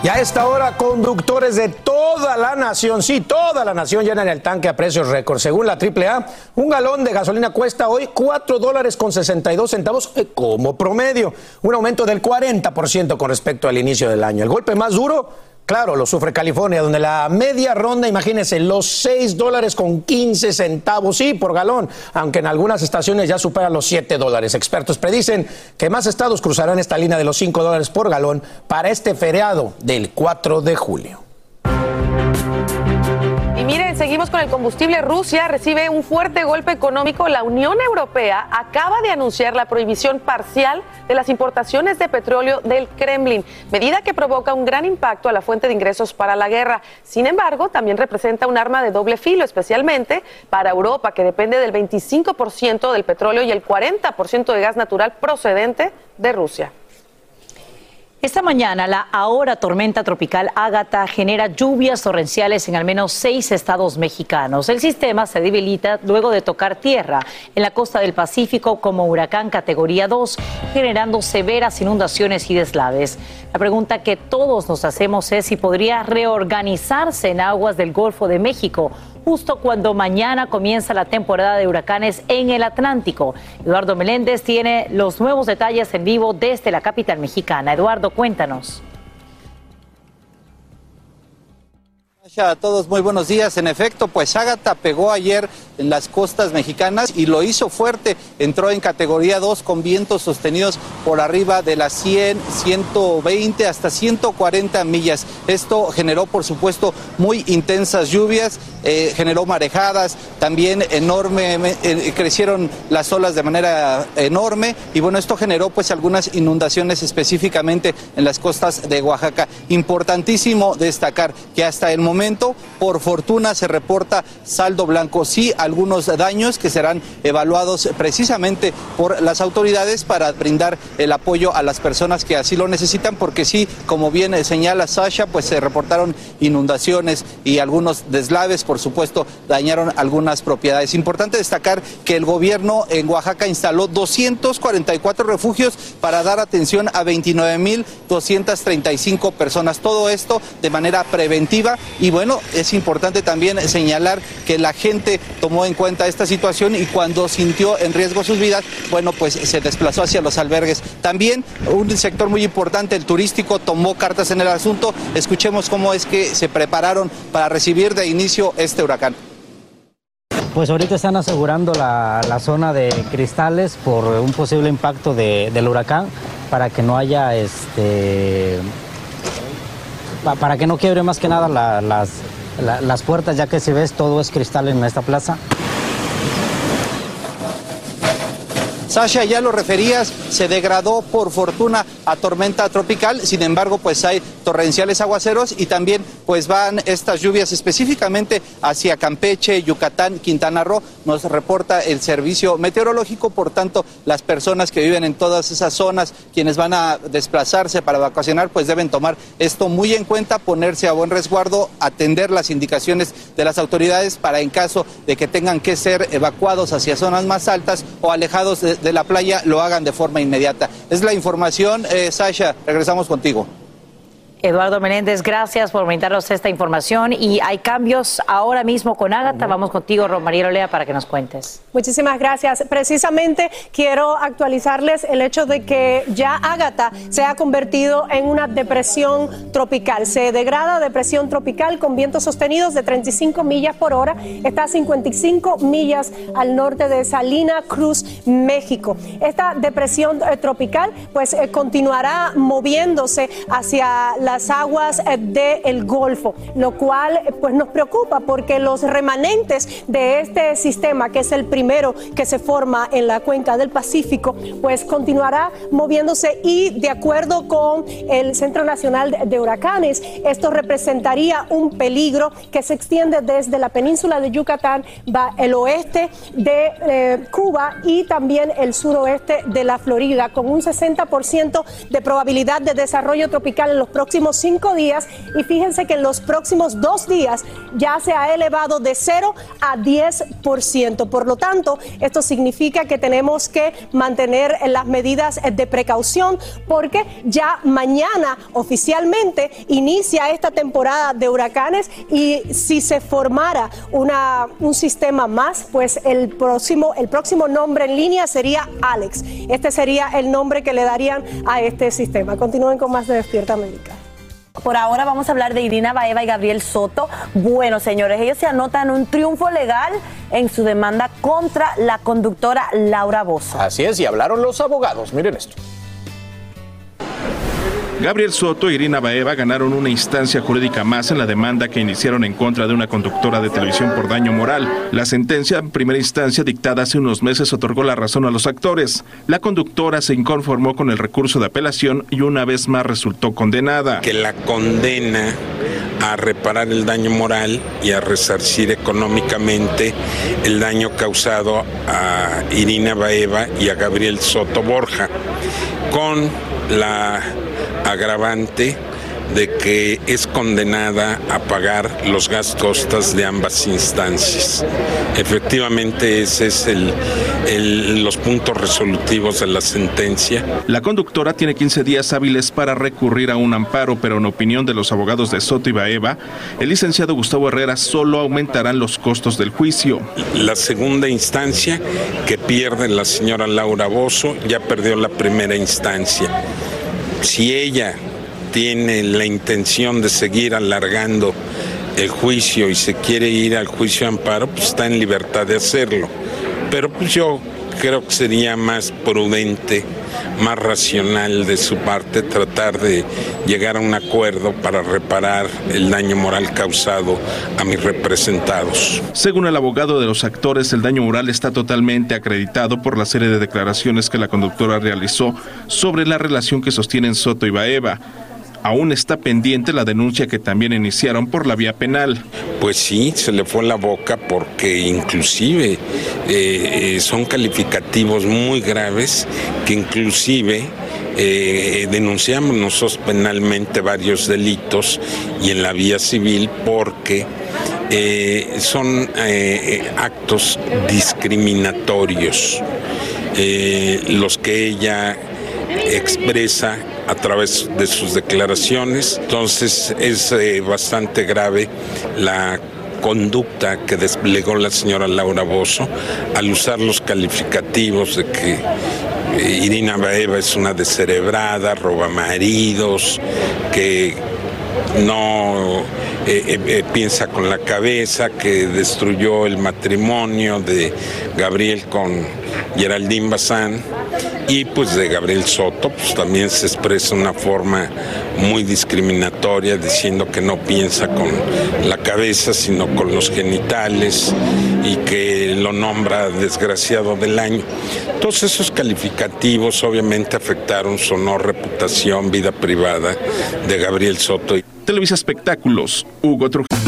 Speaker 4: Y a esta hora, conductores de toda la nación, sí, toda la nación llenan el tanque a precios récord. Según la AAA, un galón de gasolina cuesta hoy 4 dólares con 62 centavos eh, como promedio, un aumento del 40% con respecto al inicio del año. El golpe más duro, claro, lo sufre California, donde la media ronda, imagínense, los 6 dólares con 15 centavos, sí, por galón, aunque en algunas estaciones ya superan los 7 dólares. Expertos predicen que más estados cruzarán esta línea de los 5 dólares por galón para este feriado del 4 de julio.
Speaker 2: Miren, seguimos con el combustible. Rusia recibe un fuerte golpe económico. La Unión Europea acaba de anunciar la prohibición parcial de las importaciones de petróleo del Kremlin, medida que provoca un gran impacto a la fuente de ingresos para la guerra. Sin embargo, también representa un arma de doble filo, especialmente para Europa, que depende del 25% del petróleo y el 40% de gas natural procedente de Rusia.
Speaker 1: Esta mañana, la ahora tormenta tropical Ágata genera lluvias torrenciales en al menos seis estados mexicanos. El sistema se debilita luego de tocar tierra en la costa del Pacífico como huracán categoría 2, generando severas inundaciones y deslaves. La pregunta que todos nos hacemos es si podría reorganizarse en aguas del Golfo de México justo cuando mañana comienza la temporada de huracanes en el Atlántico. Eduardo Meléndez tiene los nuevos detalles en vivo desde la capital mexicana. Eduardo, cuéntanos.
Speaker 22: A todos muy buenos días. En efecto, pues Ágata pegó ayer en las costas mexicanas y lo hizo fuerte. Entró en categoría 2 con vientos sostenidos por arriba de las 100, 120 hasta 140 millas. Esto generó, por supuesto, muy intensas lluvias, eh, generó marejadas, también enorme, eh, crecieron las olas de manera enorme y bueno, esto generó pues algunas inundaciones específicamente en las costas de Oaxaca. Importantísimo destacar que hasta el momento por fortuna se reporta saldo blanco. Sí, algunos daños que serán evaluados precisamente por las autoridades para brindar el apoyo a las personas que así lo necesitan, porque sí, como bien señala Sasha, pues se reportaron inundaciones y algunos deslaves, por supuesto, dañaron algunas propiedades. Importante destacar que el gobierno en Oaxaca instaló 244 refugios para dar atención a 29.235 personas. Todo esto de manera preventiva y y bueno, es importante también señalar que la gente tomó en cuenta esta situación y cuando sintió en riesgo sus vidas, bueno, pues se desplazó hacia los albergues. También un sector muy importante, el turístico, tomó cartas en el asunto. Escuchemos cómo es que se prepararon para recibir de inicio este huracán.
Speaker 23: Pues ahorita están asegurando la, zona de cristales por un posible impacto del huracán para que no haya este para que no quiebre más que nada las, las puertas, ya que si ves todo es cristal en esta plaza.
Speaker 22: Sasha, ya lo referías, se degradó por fortuna a tormenta tropical, sin embargo, pues hay torrenciales aguaceros y también pues van estas lluvias específicamente hacia Campeche, Yucatán, Quintana Roo, nos reporta el servicio meteorológico, por tanto, las personas que viven en todas esas zonas, quienes van a desplazarse para vacacionar, pues deben tomar esto muy en cuenta, ponerse a buen resguardo, atender las indicaciones de las autoridades para en caso de que tengan que ser evacuados hacia zonas más altas o alejados de, de la playa, lo hagan de forma inmediata. Es la información. Eh, Sasha, regresamos contigo.
Speaker 1: Eduardo Menéndez, gracias por brindarnos esta información. Y hay cambios ahora mismo con Ágata. Vamos contigo, Romaría Olea, para que nos cuentes.
Speaker 11: Muchísimas gracias. Precisamente quiero actualizarles el hecho de que ya Ágata se ha convertido en una depresión tropical. Se degrada a depresión tropical con vientos sostenidos de 35 millas por hora. Está a 55 millas al norte de Salina Cruz, México. Esta depresión eh, tropical pues eh, continuará moviéndose hacia la las aguas del Golfo, lo cual pues nos preocupa porque los remanentes de este sistema, que es el primero que se forma en la cuenca del Pacífico, pues continuará moviéndose y de acuerdo con el Centro Nacional de Huracanes, esto representaría un peligro que se extiende desde la península de Yucatán, va el oeste de eh, Cuba y también el suroeste de la Florida, con un 60% de probabilidad de desarrollo tropical en los próximos cinco días y fíjense que en los próximos dos días ya se ha elevado de 0 a 10%. Por lo tanto, esto significa que tenemos que mantener las medidas de precaución porque ya mañana oficialmente inicia esta temporada de huracanes y si se formara un sistema más, pues el próximo, el próximo nombre en línea sería Alex. Este sería el nombre que le darían a este sistema. Continúen con más de Despierta América.
Speaker 12: Por ahora vamos a hablar de Irina Baeva y Gabriel Soto. Bueno, señores, ellos se anotan un triunfo legal en su demanda contra la conductora Laura Bozo.
Speaker 6: Así es, y hablaron los abogados. Miren esto.
Speaker 16: Gabriel Soto y Irina Baeva ganaron una instancia jurídica más en la demanda que iniciaron en contra de una conductora de televisión por daño moral. La sentencia en primera instancia dictada hace unos meses otorgó la razón a los actores. La conductora se inconformó con el recurso de apelación y una vez más resultó condenada.
Speaker 24: Que la condena a reparar el daño moral y a resarcir económicamente el daño causado a Irina Baeva y a Gabriel Soto Borja con la agravante de que es condenada a pagar los gastos de ambas instancias. Efectivamente, ese es el, los puntos resolutivos de la sentencia.
Speaker 16: La conductora tiene 15 días hábiles para recurrir a un amparo, pero en opinión de los abogados de Soto y Baeva, el licenciado Gustavo Herrera solo aumentarán los costos del juicio.
Speaker 24: La segunda instancia que pierde la señora Laura Bozo ya perdió la primera instancia. Si ella tiene la intención de seguir alargando el juicio y se quiere ir al juicio de amparo, pues está en libertad de hacerlo. Pero pues yo creo que sería más prudente, más racional de su parte tratar de llegar a un acuerdo para reparar el daño moral causado a mis representados.
Speaker 16: Según el abogado de los actores, el daño moral está totalmente acreditado por la serie de declaraciones que la conductora realizó sobre la relación que sostienen Soto y Baeva aún está pendiente la denuncia que también iniciaron por la vía penal.
Speaker 24: Pues sí, se le fue la boca porque inclusive eh, eh, son calificativos muy graves que inclusive eh, denunciamos nosotros penalmente varios delitos y en la vía civil porque son actos discriminatorios los que ella expresa a través de sus declaraciones. Entonces es eh, bastante grave la conducta que desplegó la señora Laura Bozo al usar los calificativos de que eh, Irina Baeva es una descerebrada, roba maridos, que no eh, piensa con la cabeza, que destruyó el matrimonio de Gabriel con Geraldine Bazán y pues de Gabriel Soto pues también se expresa una forma muy discriminatoria diciendo que no piensa con la cabeza sino con los genitales y que lo nombra desgraciado del año. Todos esos calificativos obviamente afectaron su honor, reputación, vida privada de Gabriel Soto.
Speaker 16: Televisa Espectáculos, Hugo Trujillo.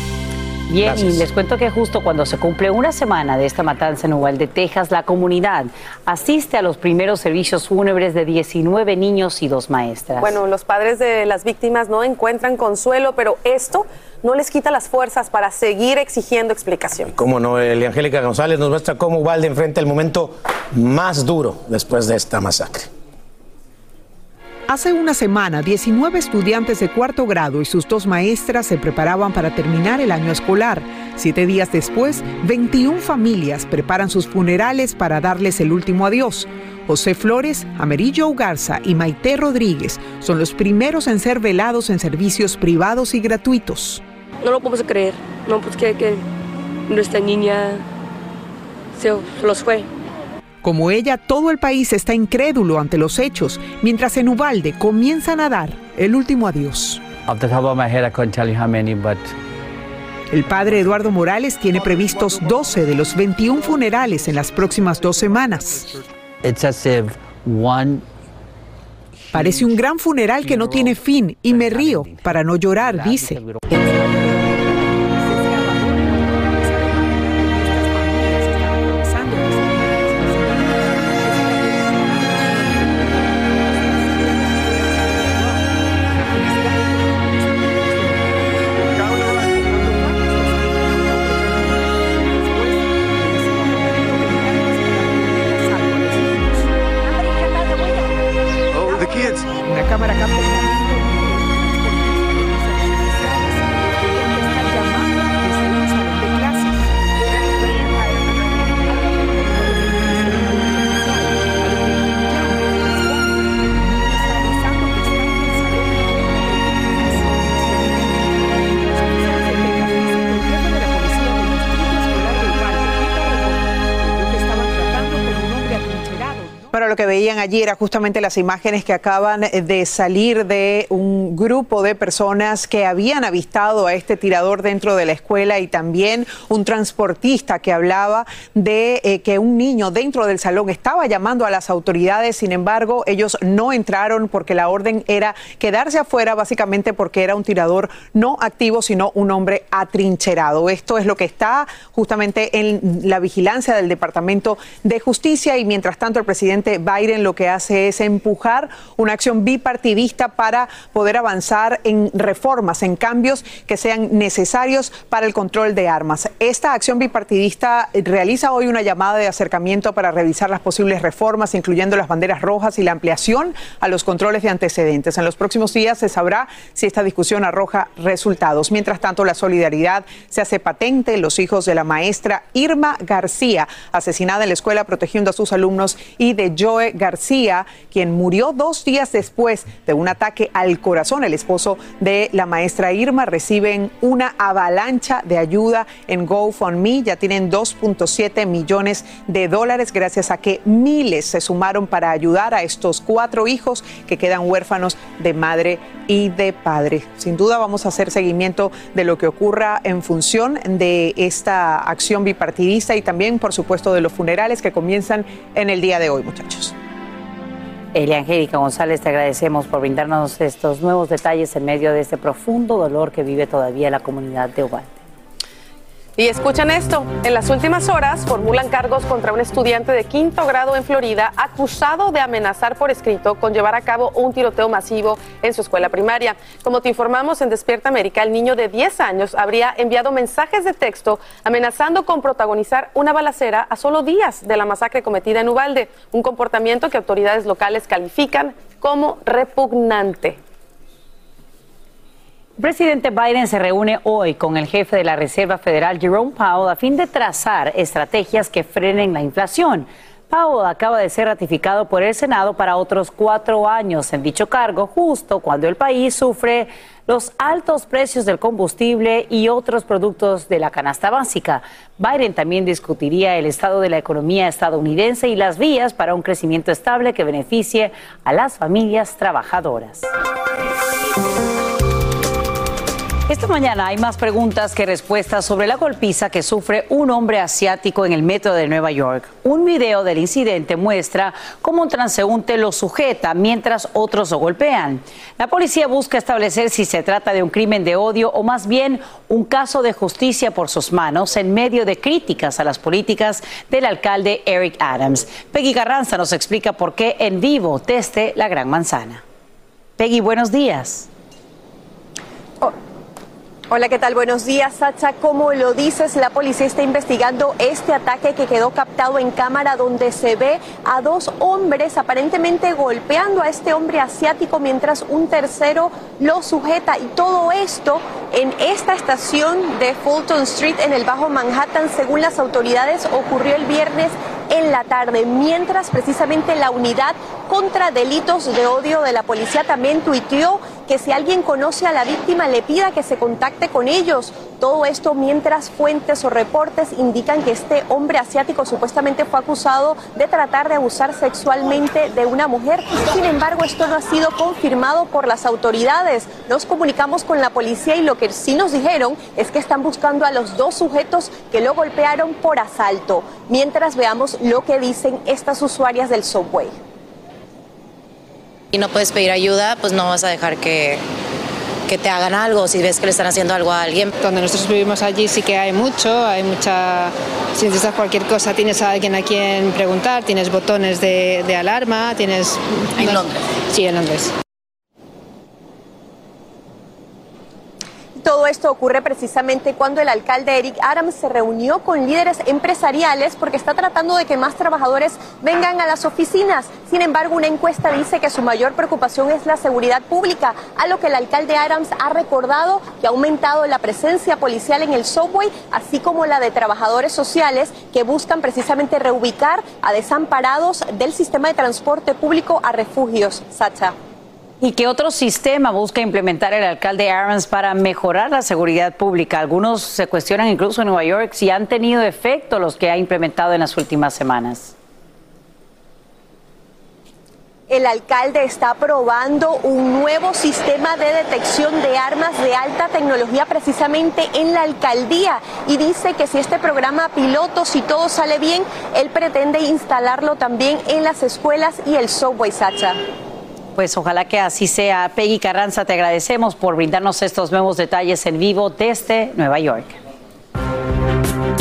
Speaker 1: Bien, y les cuento que justo cuando se cumple una semana de esta matanza en Uvalde, Texas, la comunidad asiste a los primeros servicios fúnebres de 19 niños y dos maestras.
Speaker 2: Bueno, los padres de las víctimas no encuentran consuelo, pero esto no les quita las fuerzas para seguir exigiendo explicación.
Speaker 4: Cómo no, Angélica González nos muestra cómo Uvalde enfrenta el momento más duro después de esta masacre.
Speaker 9: Hace una semana, 19 estudiantes de cuarto grado y sus dos maestras se preparaban para terminar el año escolar. Siete días después, 21 familias preparan sus funerales para darles el último adiós. José Flores, Amerillo Garza y Maite Rodríguez son los primeros en ser velados en servicios privados y gratuitos.
Speaker 25: No lo podemos creer, no pues que nuestra niña se los fue.
Speaker 9: Como ella, todo el país está incrédulo ante los hechos, mientras en Ubalde comienzan a dar el último adiós. El padre Eduardo Morales tiene previstos 12 de los 21 funerales en las próximas dos semanas. Parece un gran funeral que no tiene fin y me río para no llorar, dice. Allí era justamente las imágenes que acaban de salir de un grupo de personas que habían avistado a este tirador dentro de la escuela y también un transportista que hablaba de eh, que un niño dentro del salón estaba llamando a las autoridades, sin embargo ellos no entraron porque la orden era quedarse afuera básicamente porque era un tirador no activo sino un hombre atrincherado. Esto es lo que está justamente en la vigilancia del Departamento de Justicia y mientras tanto el presidente Biden lo que hace es empujar una acción bipartidista para poder avanzar en reformas, en cambios que sean necesarios para el control de armas. Esta acción bipartidista realiza hoy una llamada de acercamiento para revisar las posibles reformas, incluyendo las banderas rojas y la ampliación a los controles de antecedentes. En los próximos días se sabrá si esta discusión arroja resultados. Mientras tanto, la solidaridad se hace patente. Los hijos de la maestra Irma García, asesinada en la escuela protegiendo a sus alumnos, y de Joe García, quien murió dos días después de un ataque al corazón. El esposo de la maestra Irma reciben una avalancha de ayuda en GoFundMe. Ya tienen 2.7 millones de dólares gracias a que miles se sumaron para ayudar a estos cuatro hijos que quedan huérfanos de madre y de padre. Sin duda vamos a hacer seguimiento de lo que ocurra en función de esta acción bipartidista y también, por supuesto, de los funerales que comienzan en el día de hoy, muchachos.
Speaker 1: Elia Angélica González, te agradecemos por brindarnos estos nuevos detalles en medio de este profundo dolor que vive todavía la comunidad de Ubalde.
Speaker 2: Y escuchen esto, en las últimas horas formulan cargos contra un estudiante de quinto grado en Florida acusado de amenazar por escrito con llevar a cabo un tiroteo masivo en su escuela primaria. Como te informamos en Despierta América, el niño de 10 años habría enviado mensajes de texto amenazando con protagonizar una balacera a solo días de la masacre cometida en Ubalde, un comportamiento que autoridades locales califican como repugnante.
Speaker 1: Presidente Biden se reúne hoy con el jefe de la Reserva Federal, Jerome Powell, a fin de trazar estrategias que frenen la inflación. Powell acaba de ser ratificado por el Senado para otros cuatro años en dicho cargo, justo cuando el país sufre los altos precios del combustible y otros productos de la canasta básica. Biden también discutiría el estado de la economía estadounidense y las vías para un crecimiento estable que beneficie a las familias trabajadoras. Esta mañana hay más preguntas que respuestas sobre la golpiza que sufre un hombre asiático en el metro de Nueva York. Un video del incidente muestra cómo un transeúnte lo sujeta mientras otros lo golpean. La policía busca establecer si se trata de un crimen de odio o más bien un caso de justicia por sus manos en medio de críticas a las políticas del alcalde Eric Adams. Peggy Carranza nos explica por qué en vivo desde la Gran Manzana. Peggy, buenos días.
Speaker 26: Hola, ¿qué tal? Buenos días, Sacha. Como lo dices, la policía está investigando este ataque que quedó captado en cámara donde se ve a dos hombres aparentemente golpeando a este hombre asiático mientras un tercero lo sujeta. Y todo esto en esta estación de Fulton Street en el Bajo Manhattan, según las autoridades, ocurrió el viernes en la tarde, mientras precisamente la unidad contra delitos de odio de la policía también tuiteó que si alguien conoce a la víctima le pida que se contacte con ellos. Todo esto mientras fuentes o reportes indican que este hombre asiático supuestamente fue acusado de tratar de abusar sexualmente de una mujer. Sin embargo, esto no ha sido confirmado por las autoridades. Nos comunicamos con la policía y lo que sí nos dijeron es que están buscando a los dos sujetos que lo golpearon por asalto. Mientras veamos lo que dicen estas usuarias del subway.
Speaker 27: Y no puedes pedir ayuda, pues no vas a dejar que, que te hagan algo si ves que le están haciendo algo a alguien.
Speaker 28: Donde nosotros vivimos allí sí que hay mucho, hay mucha... Si necesitas cualquier cosa tienes a alguien a quien preguntar, tienes botones de, de alarma, tienes...
Speaker 27: ¿En Londres?
Speaker 28: Sí, en Londres.
Speaker 26: Todo esto ocurre precisamente cuando el alcalde Eric Adams se reunió con líderes empresariales porque está tratando de que más trabajadores vengan a las oficinas. Sin embargo, una encuesta dice que su mayor preocupación es la seguridad pública, a lo que el alcalde Adams ha recordado que ha aumentado la presencia policial en el subway, así como la de trabajadores sociales que buscan precisamente reubicar a desamparados del sistema de transporte público a refugios. Sacha.
Speaker 1: ¿Y qué otro sistema busca implementar el alcalde Adams para mejorar la seguridad pública? Algunos se cuestionan incluso en Nueva York si han tenido efecto los que ha implementado en las últimas semanas.
Speaker 26: El alcalde está probando un nuevo sistema de detección de armas de alta tecnología precisamente en la alcaldía y dice que si este programa piloto, si todo sale bien, él pretende instalarlo también en las escuelas y el subway, Sacha.
Speaker 1: Pues ojalá que así sea. Peggy Carranza, te agradecemos por brindarnos estos nuevos detalles en vivo desde Nueva York.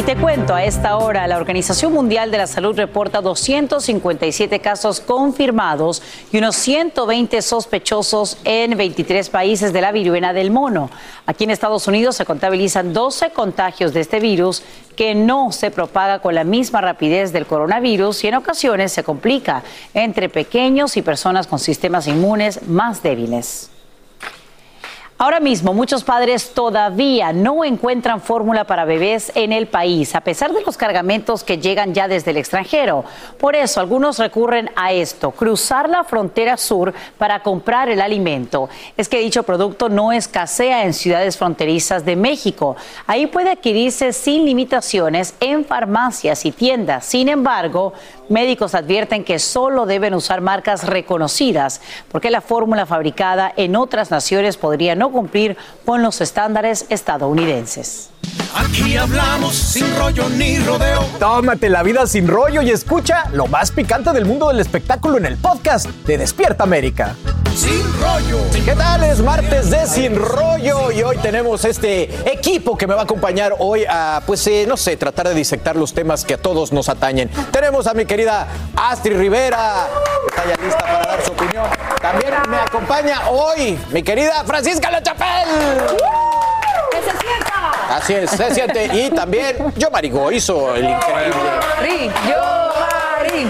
Speaker 1: Y te cuento, a esta hora la Organización Mundial de la Salud reporta 257 casos confirmados y unos 120 sospechosos en 23 países de la viruela del mono. Aquí en Estados Unidos se contabilizan 12 contagios de este virus que no se propaga con la misma rapidez del coronavirus y en ocasiones se complica entre pequeños y personas con sistemas inmunes más débiles. Ahora mismo muchos padres todavía no encuentran fórmula para bebés en el país, a pesar de los cargamentos que llegan ya desde el extranjero. Por eso algunos recurren a esto, cruzar la frontera sur para comprar el alimento. Es que dicho producto no escasea en ciudades fronterizas de México. Ahí puede adquirirse sin limitaciones en farmacias y tiendas. Sin embargo, médicos advierten que solo deben usar marcas reconocidas, porque la fórmula fabricada en otras naciones podría no cumplir con los estándares estadounidenses.
Speaker 29: Aquí hablamos sin rollo ni rodeo.
Speaker 6: Tómate la vida sin rollo y escucha lo más picante del mundo del espectáculo en el podcast de Despierta América.
Speaker 29: Sin rollo.
Speaker 6: ¿Qué tal? Es martes de Sin Rollo y hoy tenemos este equipo que me va a acompañar hoy a, pues, eh, no sé, tratar de disectar los temas que a todos nos atañen. Tenemos a mi querida Astrid Rivera, que está ya lista para dar su opinión. También me acompaña hoy mi querida Francisca La Chapel.
Speaker 12: ¡Que se sienta!
Speaker 6: Así es, se siente. Y también yo Marigo hizo el increíble.
Speaker 12: Yo, Mari.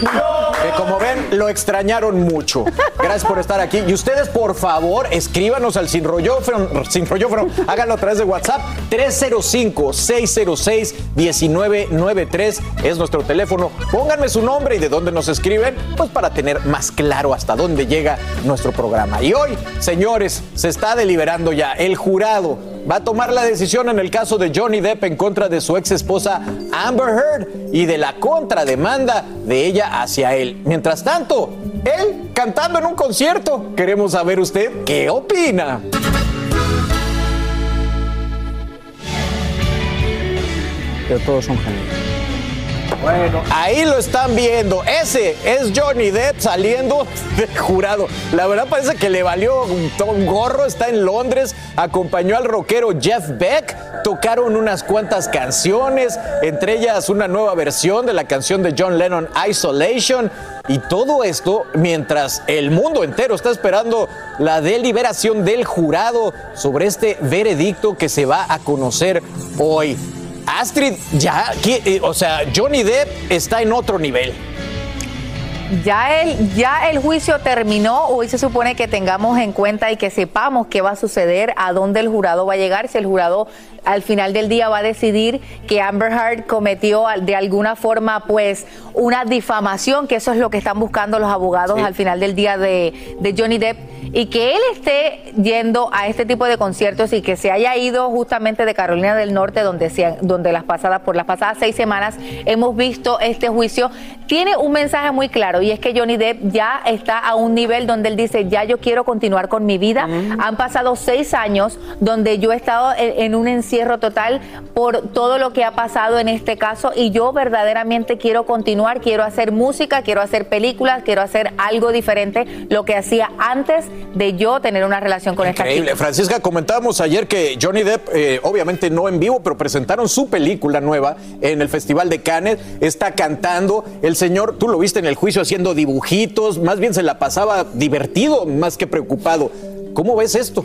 Speaker 6: Que como ven, lo extrañaron mucho. Gracias por estar aquí. Y ustedes, por favor, escríbanos al sin rollófono, sin rollófono. Háganlo a través de WhatsApp. 305-606-1993 es nuestro teléfono. Pónganme su nombre y de dónde nos escriben, pues para tener más claro hasta dónde llega nuestro programa. Y hoy, señores, se está deliberando ya. El jurado va a tomar la decisión en el caso de Johnny Depp en contra de su ex esposa Amber Heard y de la contrademanda de ella hacia él. Mientras tanto, él cantando en un concierto. Queremos saber usted qué opina.
Speaker 23: Pero todos son genios.
Speaker 6: Bueno, ahí lo están viendo. Ese es Johnny Depp saliendo de jurado. La verdad parece que le valió un, un gorro. Está en Londres. Acompañó al rockero Jeff Beck. Tocaron unas cuantas canciones, entre ellas una nueva versión de la canción de John Lennon, Isolation. Y todo esto mientras el mundo entero está esperando la deliberación del jurado sobre este veredicto que se va a conocer hoy. Astrid, ya. Eh, o sea, Johnny Depp está en otro nivel.
Speaker 30: Ya el, ya el juicio terminó, hoy se supone que tengamos en cuenta y que sepamos qué va a suceder, a dónde el jurado va a llegar, si el jurado al final del día va a decidir que Amber Heard cometió de alguna forma pues una difamación, que eso es lo que están buscando los abogados al final del día de, de Johnny Depp, y que él esté yendo a este tipo de conciertos y que se haya ido justamente de Carolina del Norte, donde, se, donde las pasadas, por las pasadas seis semanas hemos visto este juicio, tiene un mensaje muy claro y es que Johnny Depp ya está a un nivel donde él dice, ya yo quiero continuar con mi vida. Han pasado seis años donde yo he estado en, en un encierro total por todo lo que ha pasado en este caso y yo verdaderamente quiero continuar, quiero hacer música, quiero hacer películas, quiero hacer algo diferente, lo que hacía antes de yo tener una relación con esta
Speaker 6: Increíble.
Speaker 30: chica.
Speaker 6: Francisca, comentábamos ayer que Johnny Depp, eh, obviamente no en vivo, pero presentaron su película nueva en el Festival de Cannes. Está cantando. El señor, tú lo viste en el juicio haciendo dibujitos. Más bien se la pasaba divertido, más que preocupado. ¿Cómo ves esto?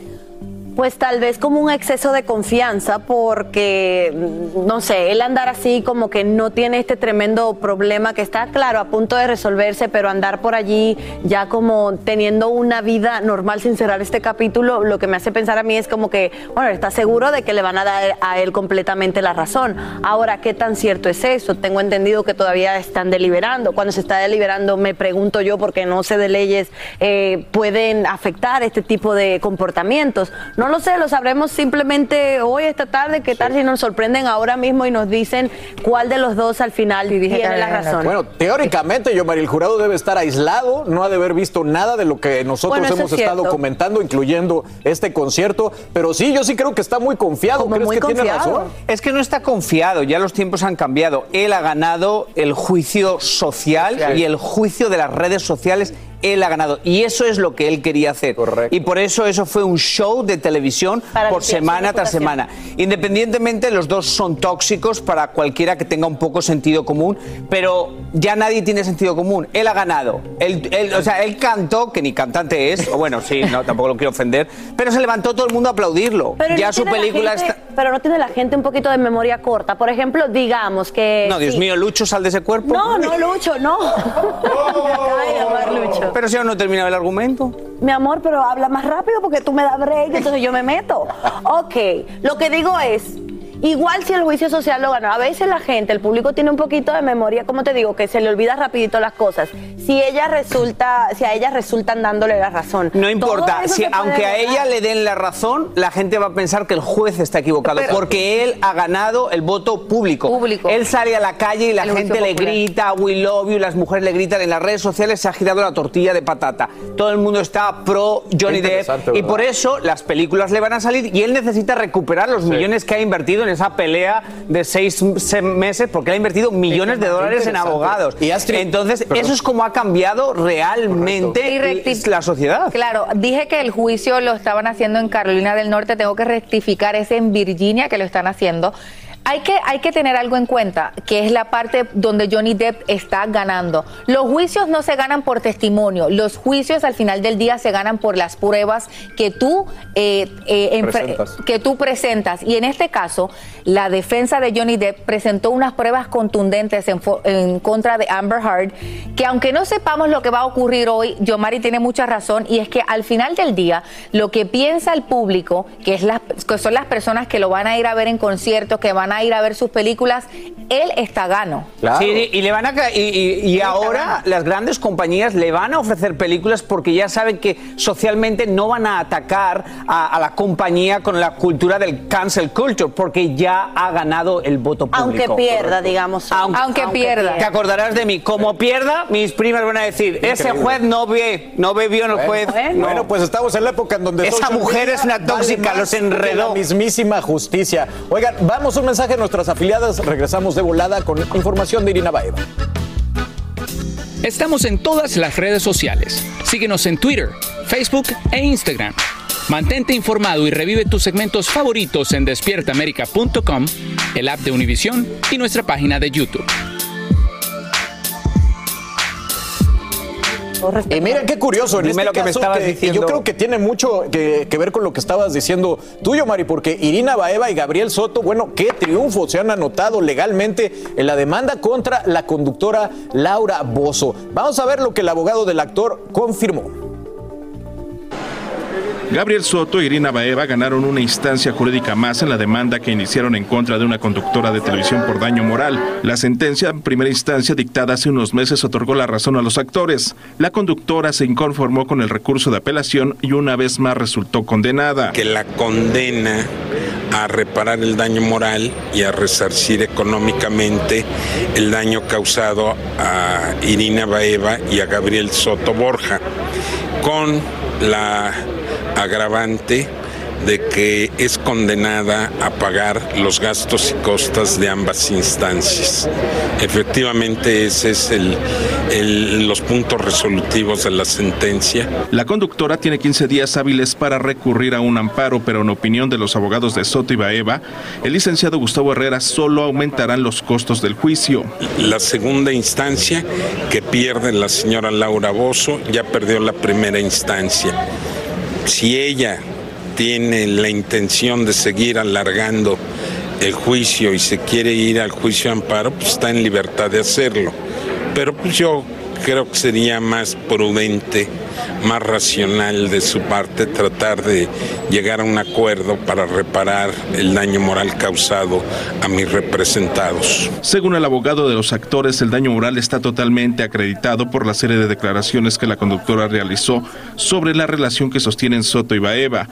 Speaker 12: Pues tal vez como un exceso de confianza porque, mm, no sé, él andar así como que no tiene este tremendo problema que está, claro, a punto de resolverse, pero andar por allí ya como teniendo una vida normal sin cerrar este capítulo, lo que me hace pensar a mí es como que, bueno, está seguro de que le van a dar a él completamente la razón. Ahora, ¿qué tan cierto es eso? Tengo entendido que todavía están deliberando. Cuando se está deliberando, me pregunto yo, porque no sé de leyes, eh, pueden afectar este tipo de comportamientos. No No lo sé, lo sabremos simplemente hoy, esta tarde. ¿Qué tal si nos sorprenden ahora mismo y nos dicen cuál de los dos al final tiene la razón?
Speaker 6: Bueno, teóricamente, yo, María, el jurado debe estar aislado, no ha de haber visto nada de lo que nosotros
Speaker 12: Bueno,
Speaker 6: hemos
Speaker 12: es
Speaker 6: estado
Speaker 12: cierto.
Speaker 6: comentando, incluyendo este concierto. Pero sí, yo sí creo que está muy confiado. ¿Crees que tiene razón?
Speaker 31: Es que no está confiado, ya los tiempos han cambiado. Él ha ganado el juicio social y el juicio de las redes sociales. Él ha ganado y eso es lo que él quería hacer. Y por eso eso fue un show de televisión
Speaker 12: Para
Speaker 31: por semana tras semana. Independientemente, los dos son tóxicos para cualquiera que tenga un poco sentido común, pero ya nadie tiene sentido común. Él ha ganado. Él, él- o sea, él cantó, que ni cantante es, o bueno, sí, no, tampoco lo quiero ofender, pero se levantó todo el mundo a aplaudirlo.
Speaker 12: Pero
Speaker 31: ya
Speaker 12: no
Speaker 31: su
Speaker 12: tiene la
Speaker 31: película
Speaker 12: gente-
Speaker 31: está.
Speaker 12: Pero no tiene la gente un poquito de memoria corta. Por ejemplo, digamos que.
Speaker 31: No, Dios
Speaker 12: sí.
Speaker 31: mío, Lucho, sal de ese cuerpo.
Speaker 12: No, no, Lucho, no. Me acaba de llamar Lucho.
Speaker 31: Pero si aún no terminaba el argumento.
Speaker 12: Mi amor, pero habla más rápido porque tú me das break, entonces yo me meto. Ok, lo que digo es, igual si el juicio social lo ganó, a veces la gente, el público tiene un poquito de memoria, como te digo, que se le olvida rapidito las cosas. Si ella resulta, si a ella resultan dándole la razón.
Speaker 31: No importa, si, aunque a ella le den la razón, la gente va a pensar que el juez está equivocado,
Speaker 12: Pero-
Speaker 31: porque él ha ganado el voto público. Él sale a la calle y la
Speaker 12: El
Speaker 31: gente le grita, we love you, las mujeres le gritan, en las redes sociales se ha girado la tortilla de patata. Todo el mundo está pro Johnny Depp y
Speaker 6: ¿verdad?
Speaker 31: por eso las películas le van a salir y él necesita recuperar los millones que ha invertido en esa pelea de seis se- meses, porque él ha invertido millones de dólares en abogados.
Speaker 6: Y Astrid-
Speaker 31: Entonces,
Speaker 6: Perdón.
Speaker 31: eso es como ha cambiado realmente
Speaker 30: Y
Speaker 31: la sociedad.
Speaker 30: Claro, dije que el juicio lo estaban haciendo en Carolina del Norte, tengo que rectificar, es en Virginia que lo están haciendo. Hay que, hay que tener algo en cuenta, que es la parte donde Johnny Depp está ganando. Los juicios no se ganan por testimonio, los juicios al final del día se ganan por las pruebas que tú, eh, eh,
Speaker 6: Presentas.
Speaker 30: que tú presentas. Y en este caso, la defensa de Johnny Depp presentó unas pruebas contundentes en, en contra de Amber Heard, que aunque no sepamos lo que va a ocurrir hoy, Yomari tiene mucha razón, y es que al final del día, lo que piensa el público, que, es las, que son las personas que lo van a ir a ver en conciertos, que van a ir a ver sus películas, él está gano.
Speaker 31: Sí, y le van a y, y- y ahora las grandes compañías le van a ofrecer películas porque ya saben que socialmente no van a atacar a, a la compañía con la cultura del cancel culture porque ya ha ganado el voto público.
Speaker 12: Aunque pierda, digamos.
Speaker 31: Aunque,
Speaker 30: pierda.
Speaker 31: Te acordarás de mí. Como pierda, mis primas van a decir, ese
Speaker 6: Increíble.
Speaker 31: juez no ve, no bebió en el
Speaker 6: Bueno,
Speaker 31: juez.
Speaker 6: bueno.
Speaker 31: No.
Speaker 6: Bueno, pues estamos en la época en donde
Speaker 31: Esa mujer es una
Speaker 6: vale
Speaker 31: tóxica,
Speaker 6: más
Speaker 31: los enredó.
Speaker 6: La mismísima justicia. Oigan, vamos a un mensaje a nuestras afiliadas. Regresamos de volada con información de Irina Baeva.
Speaker 32: Estamos en todas las redes sociales. Síguenos en Twitter, Facebook e Instagram. Mantente informado y revive tus segmentos favoritos en despiertaamerica.com, el app de Univision y nuestra página de YouTube.
Speaker 6: Y mira qué curioso en
Speaker 31: Dime
Speaker 6: este
Speaker 31: lo que me
Speaker 6: caso
Speaker 31: estabas
Speaker 6: que- que
Speaker 31: diciendo.
Speaker 6: yo creo que tiene mucho que, que ver con lo que estabas diciendo tuyo, Mari, porque Irina Baeva y Gabriel Soto, bueno, qué triunfo se han anotado legalmente en la demanda contra la conductora Laura Bozo. Vamos a ver lo que el abogado del actor confirmó.
Speaker 16: Gabriel Soto y Irina Baeva ganaron una instancia jurídica más en la demanda que iniciaron en contra de una conductora de televisión por daño moral. La sentencia en primera instancia dictada hace unos meses otorgó la razón a los actores. La conductora se inconformó con el recurso de apelación y una vez más resultó condenada.
Speaker 24: que la condena a reparar el daño moral y a resarcir económicamente el daño causado a Irina Baeva y a Gabriel Soto Borja, con la agravante de que es condenada a pagar los gastos y costas de ambas instancias. Efectivamente, ese es el, el- los puntos resolutivos de la sentencia.
Speaker 16: La conductora tiene 15 días hábiles para recurrir a un amparo, pero en opinión de los abogados de Soto y Baeva, el licenciado Gustavo Herrera solo aumentarán los costos del juicio.
Speaker 24: La segunda instancia que pierde la señora Laura Bozo ya perdió la primera instancia. Si ella tiene la intención de seguir alargando el juicio y se quiere ir al juicio de amparo, pues está en libertad de hacerlo. Pero pues yo creo que sería más prudente, más racional de su parte tratar de llegar a un acuerdo para reparar el daño moral causado a mis representados.
Speaker 16: Según el abogado de los actores, el daño moral está totalmente acreditado por la serie de declaraciones que la conductora realizó sobre la relación que sostienen Soto y Baeva.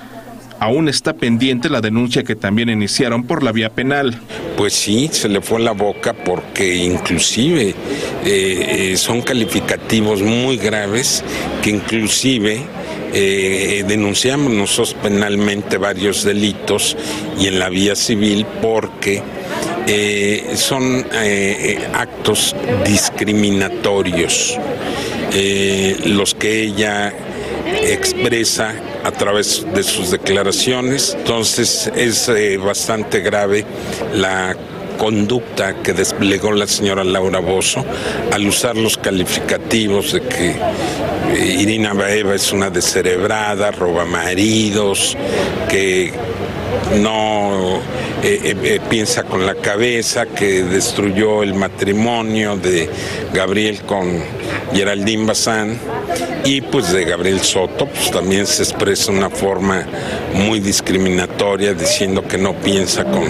Speaker 16: Aún está pendiente la denuncia que también iniciaron por la vía penal.
Speaker 24: Pues sí, se le fue la boca porque inclusive eh, eh, son calificativos muy graves que inclusive eh, denunciamos nosotros penalmente varios delitos y en la vía civil porque son actos discriminatorios los que ella expresa a través de sus declaraciones. Entonces es eh, bastante grave la conducta que desplegó la señora Laura Bozo al usar los calificativos de que eh, Irina Baeva es una descerebrada, roba maridos, que no eh, eh, eh, piensa con la cabeza, que destruyó el matrimonio de Gabriel con Geraldine Bazán y pues de Gabriel Soto, pues también se expresa una forma muy discriminatoria diciendo que no piensa con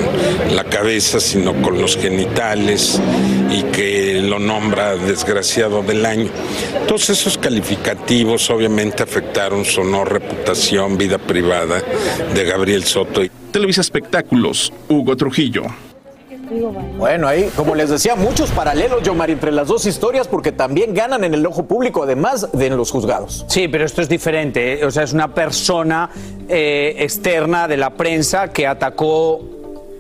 Speaker 24: la cabeza sino con los genitales y que lo nombra desgraciado del año. Todos esos calificativos obviamente afectaron su honor, reputación, vida privada de Gabriel Soto.
Speaker 16: Televisa Espectáculos, Hugo Trujillo.
Speaker 6: Bueno, ahí, como les decía, muchos paralelos, Yomar, entre las dos historias, porque también ganan en el ojo público, además de en los juzgados.
Speaker 31: Sí, pero esto es diferente. ¿eh? O sea, es una persona eh, externa de la prensa que atacó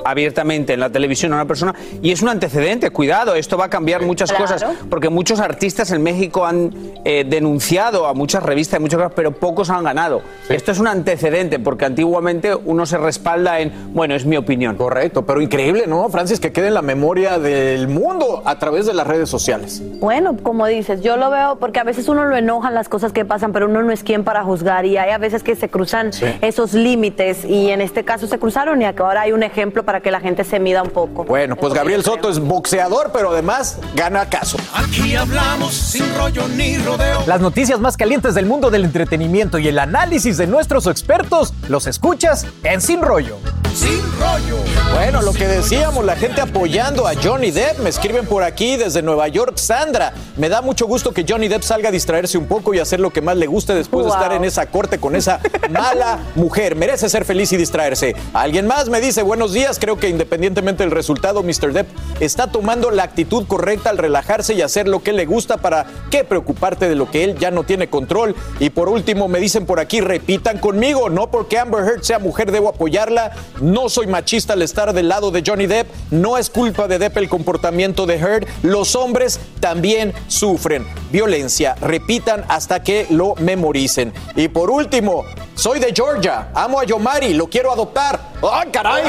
Speaker 31: abiertamente en la televisión a una persona y es un antecedente, cuidado, esto va a cambiar muchas
Speaker 12: Claro.
Speaker 31: cosas, porque muchos artistas en México han eh, denunciado a muchas revistas y muchas cosas, pero pocos han ganado. Esto es un antecedente, porque antiguamente uno se respalda en, bueno, es mi opinión.
Speaker 6: Correcto, pero increíble, ¿no, Francis? Que quede en la memoria del mundo a través de las redes sociales.
Speaker 12: Bueno, como dices, yo lo veo porque a veces uno lo enojan las cosas que pasan, pero uno no es quien para juzgar y hay a veces que se cruzan
Speaker 6: Sí.
Speaker 12: esos límites y en este caso se cruzaron y que ahora hay un ejemplo para que la gente se mida un poco.
Speaker 6: Bueno, pues Gabriel Soto es boxeador, pero además gana caso.
Speaker 33: Aquí hablamos sin rollo ni rodeo.
Speaker 6: Las noticias más calientes del mundo del entretenimiento y el análisis de nuestros expertos los escuchas en Sin Rollo.
Speaker 33: Sin rollo.
Speaker 6: Bueno, lo que decíamos, la gente apoyando a Johnny Depp. Me escriben por aquí desde Nueva York, Sandra. Me da mucho gusto que Johnny Depp salga a distraerse un poco y hacer lo que más le guste después
Speaker 12: Wow.
Speaker 6: de estar en esa corte con esa mala mujer. Merece ser feliz y distraerse. Alguien más me dice, buenos días, creo que independientemente del resultado, Mr. Depp está tomando la actitud correcta al relajarse y hacer lo que le gusta para qué preocuparte de lo que él ya no tiene control. Y por último, me dicen por aquí, repitan conmigo, no porque Amber Heard sea mujer debo apoyarla, no soy machista al estar del lado de Johnny Depp, no es culpa de Depp el comportamiento de Heard, los hombres también sufren violencia, repitan hasta que lo memoricen. Y por último, soy de Georgia, amo a Yomari, lo quiero adoptar. ¡Ay, caray!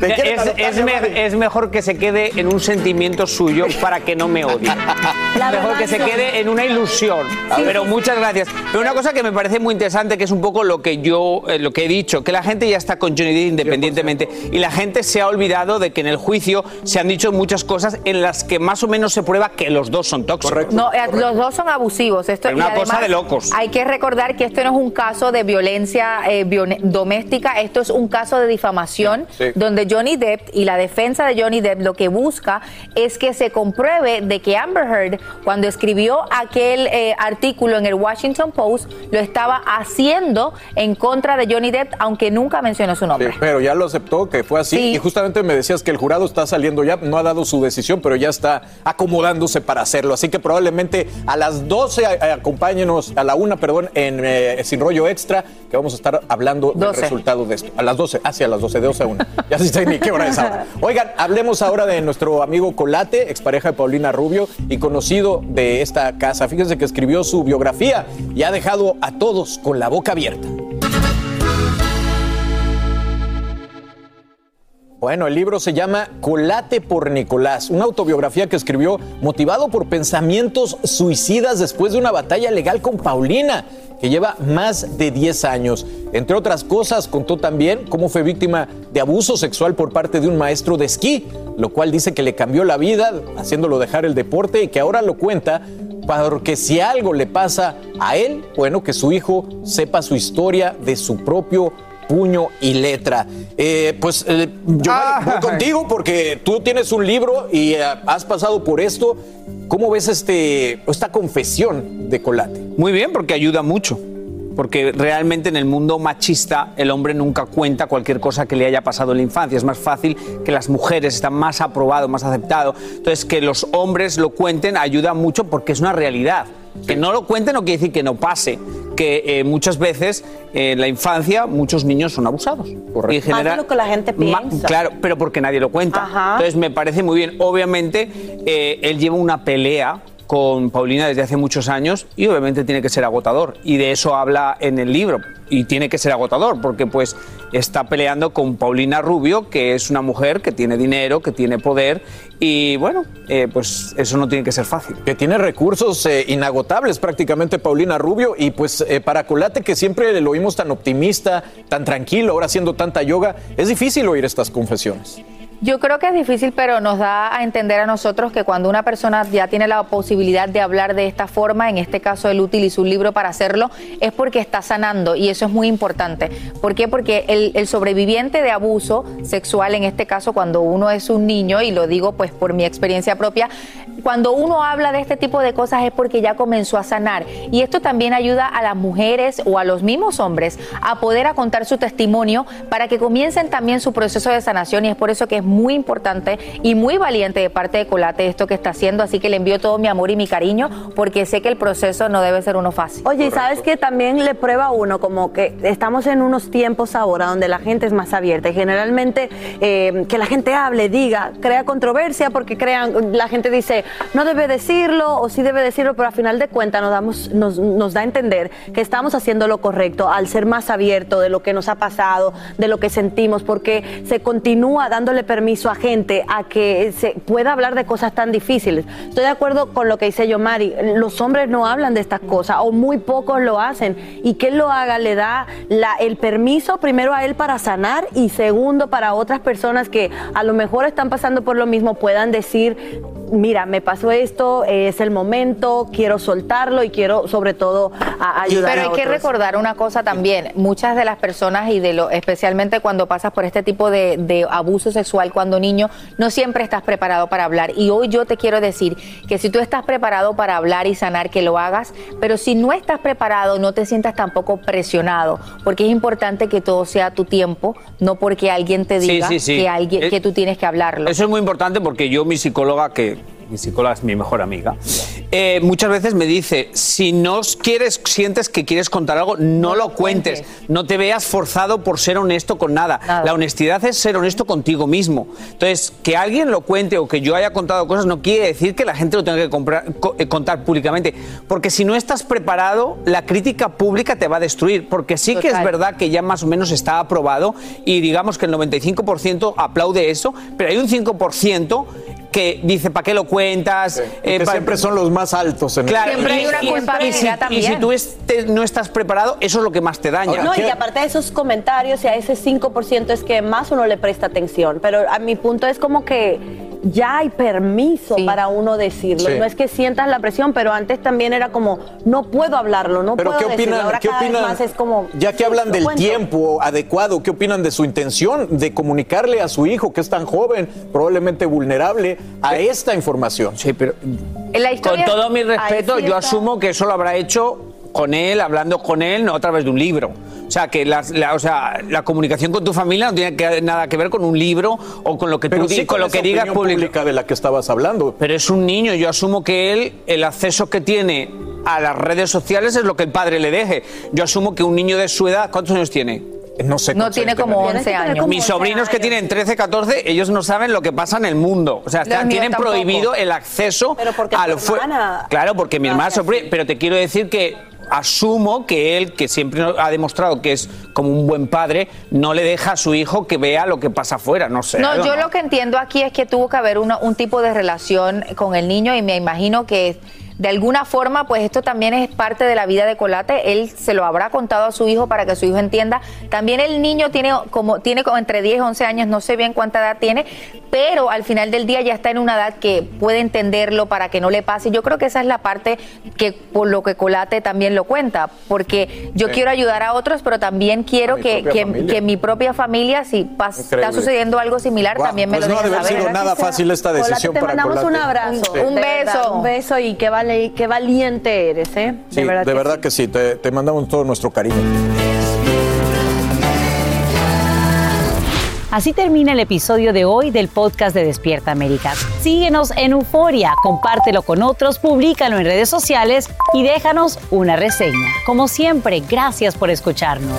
Speaker 6: ¿Te
Speaker 31: Es, es me- es mejor que se quede en un sentimiento suyo para que no me odie.
Speaker 12: La
Speaker 31: mejor que se quede en una ilusión.
Speaker 12: Sí,
Speaker 31: Pero
Speaker 12: sí,
Speaker 31: muchas gracias. Pero una cosa que me parece muy interesante, que es un poco lo que yo, eh, lo que he dicho, que la gente ya está con Johnny Depp independientemente y la gente se ha olvidado de que en el juicio se han dicho muchas cosas en las que más o menos se prueba que los dos son tóxicos.
Speaker 30: No, eh, los dos son abusivos. Esto,
Speaker 31: Pero una
Speaker 30: y
Speaker 31: cosa de locos.
Speaker 30: Hay que recordar que esto no es un caso de violencia eh, doméstica, esto es un caso de difamación
Speaker 34: Sí.
Speaker 30: donde Johnny Depp y la defensa de Johnny Depp lo que busca es que se compruebe de que Amber Heard, cuando escribió aquel eh, artículo en el Washington Post, lo estaba haciendo en contra de Johnny Depp, aunque nunca mencionó su nombre.
Speaker 6: Sí, pero ya lo aceptó que fue así.
Speaker 30: Sí.
Speaker 6: Y justamente me decías que el jurado está saliendo ya, no ha dado su decisión, pero ya está acomodándose para hacerlo. Así que probablemente a las 12 a- a- acompáñenos, a la una, perdón, en eh, Sin Rollo Extra, que vamos a estar hablando del
Speaker 30: 12.
Speaker 6: resultado de esto. A las 12, hacia las 12, de 12 a 1. Ya sí sé ni qué hora es ahora. Oigan, hablemos ahora de nuestro amigo Colate, expareja de Paulina Rubio y conocido de esta casa. Fíjense que escribió su biografía y ha dejado a todos con la boca abierta. Bueno, el libro se llama Colate por Nicolás, una autobiografía que escribió motivado por pensamientos suicidas después de una batalla legal con Paulina, que lleva más de 10 años. Entre otras cosas, contó también cómo fue víctima de abuso sexual por parte de un maestro de esquí, lo cual dice que le cambió la vida, haciéndolo dejar el deporte y que ahora lo cuenta porque si algo le pasa a él, bueno, que su hijo sepa su historia de su propio puño y letra. Eh, pues eh, yo voy contigo porque tú tienes un libro y eh, has pasado por esto. ¿Cómo ves este, esta confesión de Colate?
Speaker 31: Muy bien, porque ayuda mucho. porque realmente en el mundo machista el hombre nunca cuenta cualquier cosa que le haya pasado en la infancia. Es más fácil que las mujeres están más aprobado, más aceptado. Entonces, que los hombres lo cuenten ayuda mucho porque es una realidad. Que no lo cuenten no quiere decir que no pase, que eh, muchas veces eh, en la infancia muchos niños son abusados. Y en
Speaker 12: Más de
Speaker 31: general-
Speaker 12: lo que la gente piensa.
Speaker 31: Claro, pero porque nadie lo cuenta.
Speaker 12: Ajá.
Speaker 31: Entonces me parece muy bien. Obviamente, eh, él lleva una pelea con Paulina desde hace muchos años y obviamente tiene que ser agotador. Y de eso habla en el libro. Y tiene que ser agotador porque pues está peleando con Paulina Rubio, que es una mujer que tiene dinero, que tiene poder y bueno, eh, pues eso no tiene que ser fácil.
Speaker 6: Que tiene recursos eh, inagotables prácticamente Paulina Rubio y pues eh, para Colate que siempre lo oímos tan optimista, tan tranquilo, ahora haciendo tanta yoga, es difícil oír estas confesiones.
Speaker 30: Yo creo que es difícil, pero nos da a entender a nosotros que cuando una persona ya tiene la posibilidad de hablar de esta forma, en este caso él utilizó un libro para hacerlo, es porque está sanando y eso es muy importante. ¿Por qué? Porque el, el sobreviviente de abuso sexual, en este caso cuando uno es un niño, y lo digo pues por mi experiencia propia, cuando uno habla de este tipo de cosas es porque ya comenzó a sanar. Y esto también ayuda a las mujeres o a los mismos hombres a poder a contar su testimonio para que comiencen también su proceso de sanación. Y es por eso que es muy importante y muy valiente de parte de Colate esto que está haciendo. Así que le envío todo mi amor y mi cariño porque sé que el proceso no debe ser uno fácil.
Speaker 12: Oye, y sabes que también le prueba a uno como que estamos en unos tiempos ahora donde la gente es más abierta y generalmente eh, que la gente hable, diga, crea controversia porque crean, la gente dice, no debe decirlo o sí debe decirlo, pero al final de cuentas nos, damos, nos, nos da a entender que estamos haciendo lo correcto al ser más abierto de lo que nos ha pasado, de lo que sentimos, porque se continúa dándole permiso a gente a que se pueda hablar de cosas tan difíciles. Estoy de acuerdo con lo que dice yo, Mari, los hombres no hablan de estas cosas o muy pocos lo hacen. Y que él lo haga le da la- el permiso primero a él para sanar y segundo para otras personas que a lo mejor están pasando por lo mismo puedan decir, mira, me pasó esto, es el momento, quiero soltarlo y quiero sobre todo a- ayudar
Speaker 30: Pero
Speaker 12: a
Speaker 30: hay que recordar una cosa también, muchas de las personas y de lo, especialmente cuando pasas por este tipo de, de abuso sexual cuando niño, no siempre estás preparado para hablar. Y hoy yo te quiero decir que si tú estás preparado para hablar y sanar, que lo hagas, pero si no estás preparado, no te sientas tampoco presionado, porque es importante que todo sea a tu tiempo, no porque alguien te diga
Speaker 31: sí, sí.
Speaker 30: que alguien
Speaker 31: Eh,
Speaker 30: que tú tienes que hablarlo.
Speaker 31: Eso es muy importante porque yo, mi psicóloga, que mi psicóloga es mi mejor amiga, eh, muchas veces me dice, si no quieres, sientes que quieres contar algo, no, lo cuentes. No te veas forzado por ser honesto con nada. La honestidad es ser honesto contigo mismo. Entonces, que alguien lo cuente o que yo haya contado cosas no quiere decir que la gente lo tenga que comprar- co- eh, contar públicamente. Porque si no estás preparado, la crítica pública te va a destruir. Porque sí que es verdad que ya más o menos está aprobado y digamos que el 95% aplaude eso, pero hay un 5% que dice, ¿para qué lo cuentas?
Speaker 6: que
Speaker 31: pa-
Speaker 6: siempre son los más altos en el-
Speaker 31: Claro,
Speaker 6: Siempre
Speaker 31: y-
Speaker 6: hay una
Speaker 31: y-
Speaker 6: culpabilidad
Speaker 31: y si- Y si
Speaker 6: también.
Speaker 31: tú este- no estás preparado, eso es lo que más te daña.
Speaker 12: No, y aparte de esos comentarios y a ese 5% es que más uno le presta atención. Pero a mi punto es como que ya hay permiso para uno decirlo.
Speaker 6: Sí.
Speaker 12: No es que sientas la presión, pero antes también era como, no puedo hablarlo, no
Speaker 6: Pero
Speaker 12: puedo
Speaker 6: ¿qué
Speaker 12: decirlo.
Speaker 6: opinan?
Speaker 12: Ahora
Speaker 6: ¿Qué
Speaker 12: cada vez
Speaker 6: opinan?
Speaker 12: más es como...
Speaker 6: Ya que hablan del
Speaker 12: cuento.
Speaker 6: tiempo adecuado, ¿qué opinan de su intención de comunicarle a su hijo, que es tan joven, probablemente vulnerable, a esta información?
Speaker 31: Sí, pero
Speaker 30: La
Speaker 31: Con todo mi respeto, yo asumo que eso lo habrá hecho con él, hablando con él, no a través de un libro. O sea, que la, o sea, la comunicación con tu familia no tiene que- nada que ver con un libro o con lo que
Speaker 6: Pero
Speaker 31: tú
Speaker 6: sí
Speaker 31: con,
Speaker 6: con
Speaker 31: lo que digas
Speaker 6: pública de la que estabas hablando.
Speaker 31: Pero es un niño, yo asumo que él, el acceso que tiene a las redes sociales es lo que el padre le deje. Yo asumo que un niño de su edad, ¿cuántos años tiene?
Speaker 6: No sé.
Speaker 30: No tiene como 11 años.
Speaker 31: Mis sobrinos que tienen 13, 14, ellos no saben lo que pasa en el mundo. O sea, están- tienen
Speaker 30: tampoco.
Speaker 31: prohibido el acceso a lo fue- Claro, porque mi hermana sufre, pero te quiero decir que asumo que él, que siempre ha demostrado que es como un buen padre, no le deja a su hijo que vea lo que pasa afuera, no sé.
Speaker 30: No, yo lo que entiendo aquí es que tuvo que haber una- un tipo de relación con el niño y me imagino que de alguna forma, pues esto también es parte de la vida de Colate. Él se lo habrá contado a su hijo para que su hijo entienda. También el niño tiene como, tiene como entre 10 y 11 años, no sé bien cuánta edad tiene, pero al final del día ya está en una edad que puede entenderlo para que no le pase. Yo creo que esa es la parte que por lo que Colate también lo cuenta, porque yo
Speaker 6: Sí.
Speaker 30: quiero ayudar a otros, pero también quiero que, que- mi propia familia, si pas- está sucediendo algo similar, también me
Speaker 6: pues
Speaker 30: lo
Speaker 6: no haber sido nada fácil esta
Speaker 12: Colate,
Speaker 6: decisión
Speaker 12: te
Speaker 6: para
Speaker 12: mandamos
Speaker 6: Colate.
Speaker 12: un abrazo.
Speaker 6: Sí.
Speaker 30: Un beso.
Speaker 12: Un beso y qué vale, qué valiente eres, ¿eh?
Speaker 6: Sí, de verdad, que, sí, te, te mandamos todo nuestro cariño.
Speaker 1: Así termina el episodio de hoy del podcast de Despierta América. Síguenos en Euforia, compártelo con otros, públicalo en redes sociales y déjanos una reseña. Como siempre, gracias por escucharnos.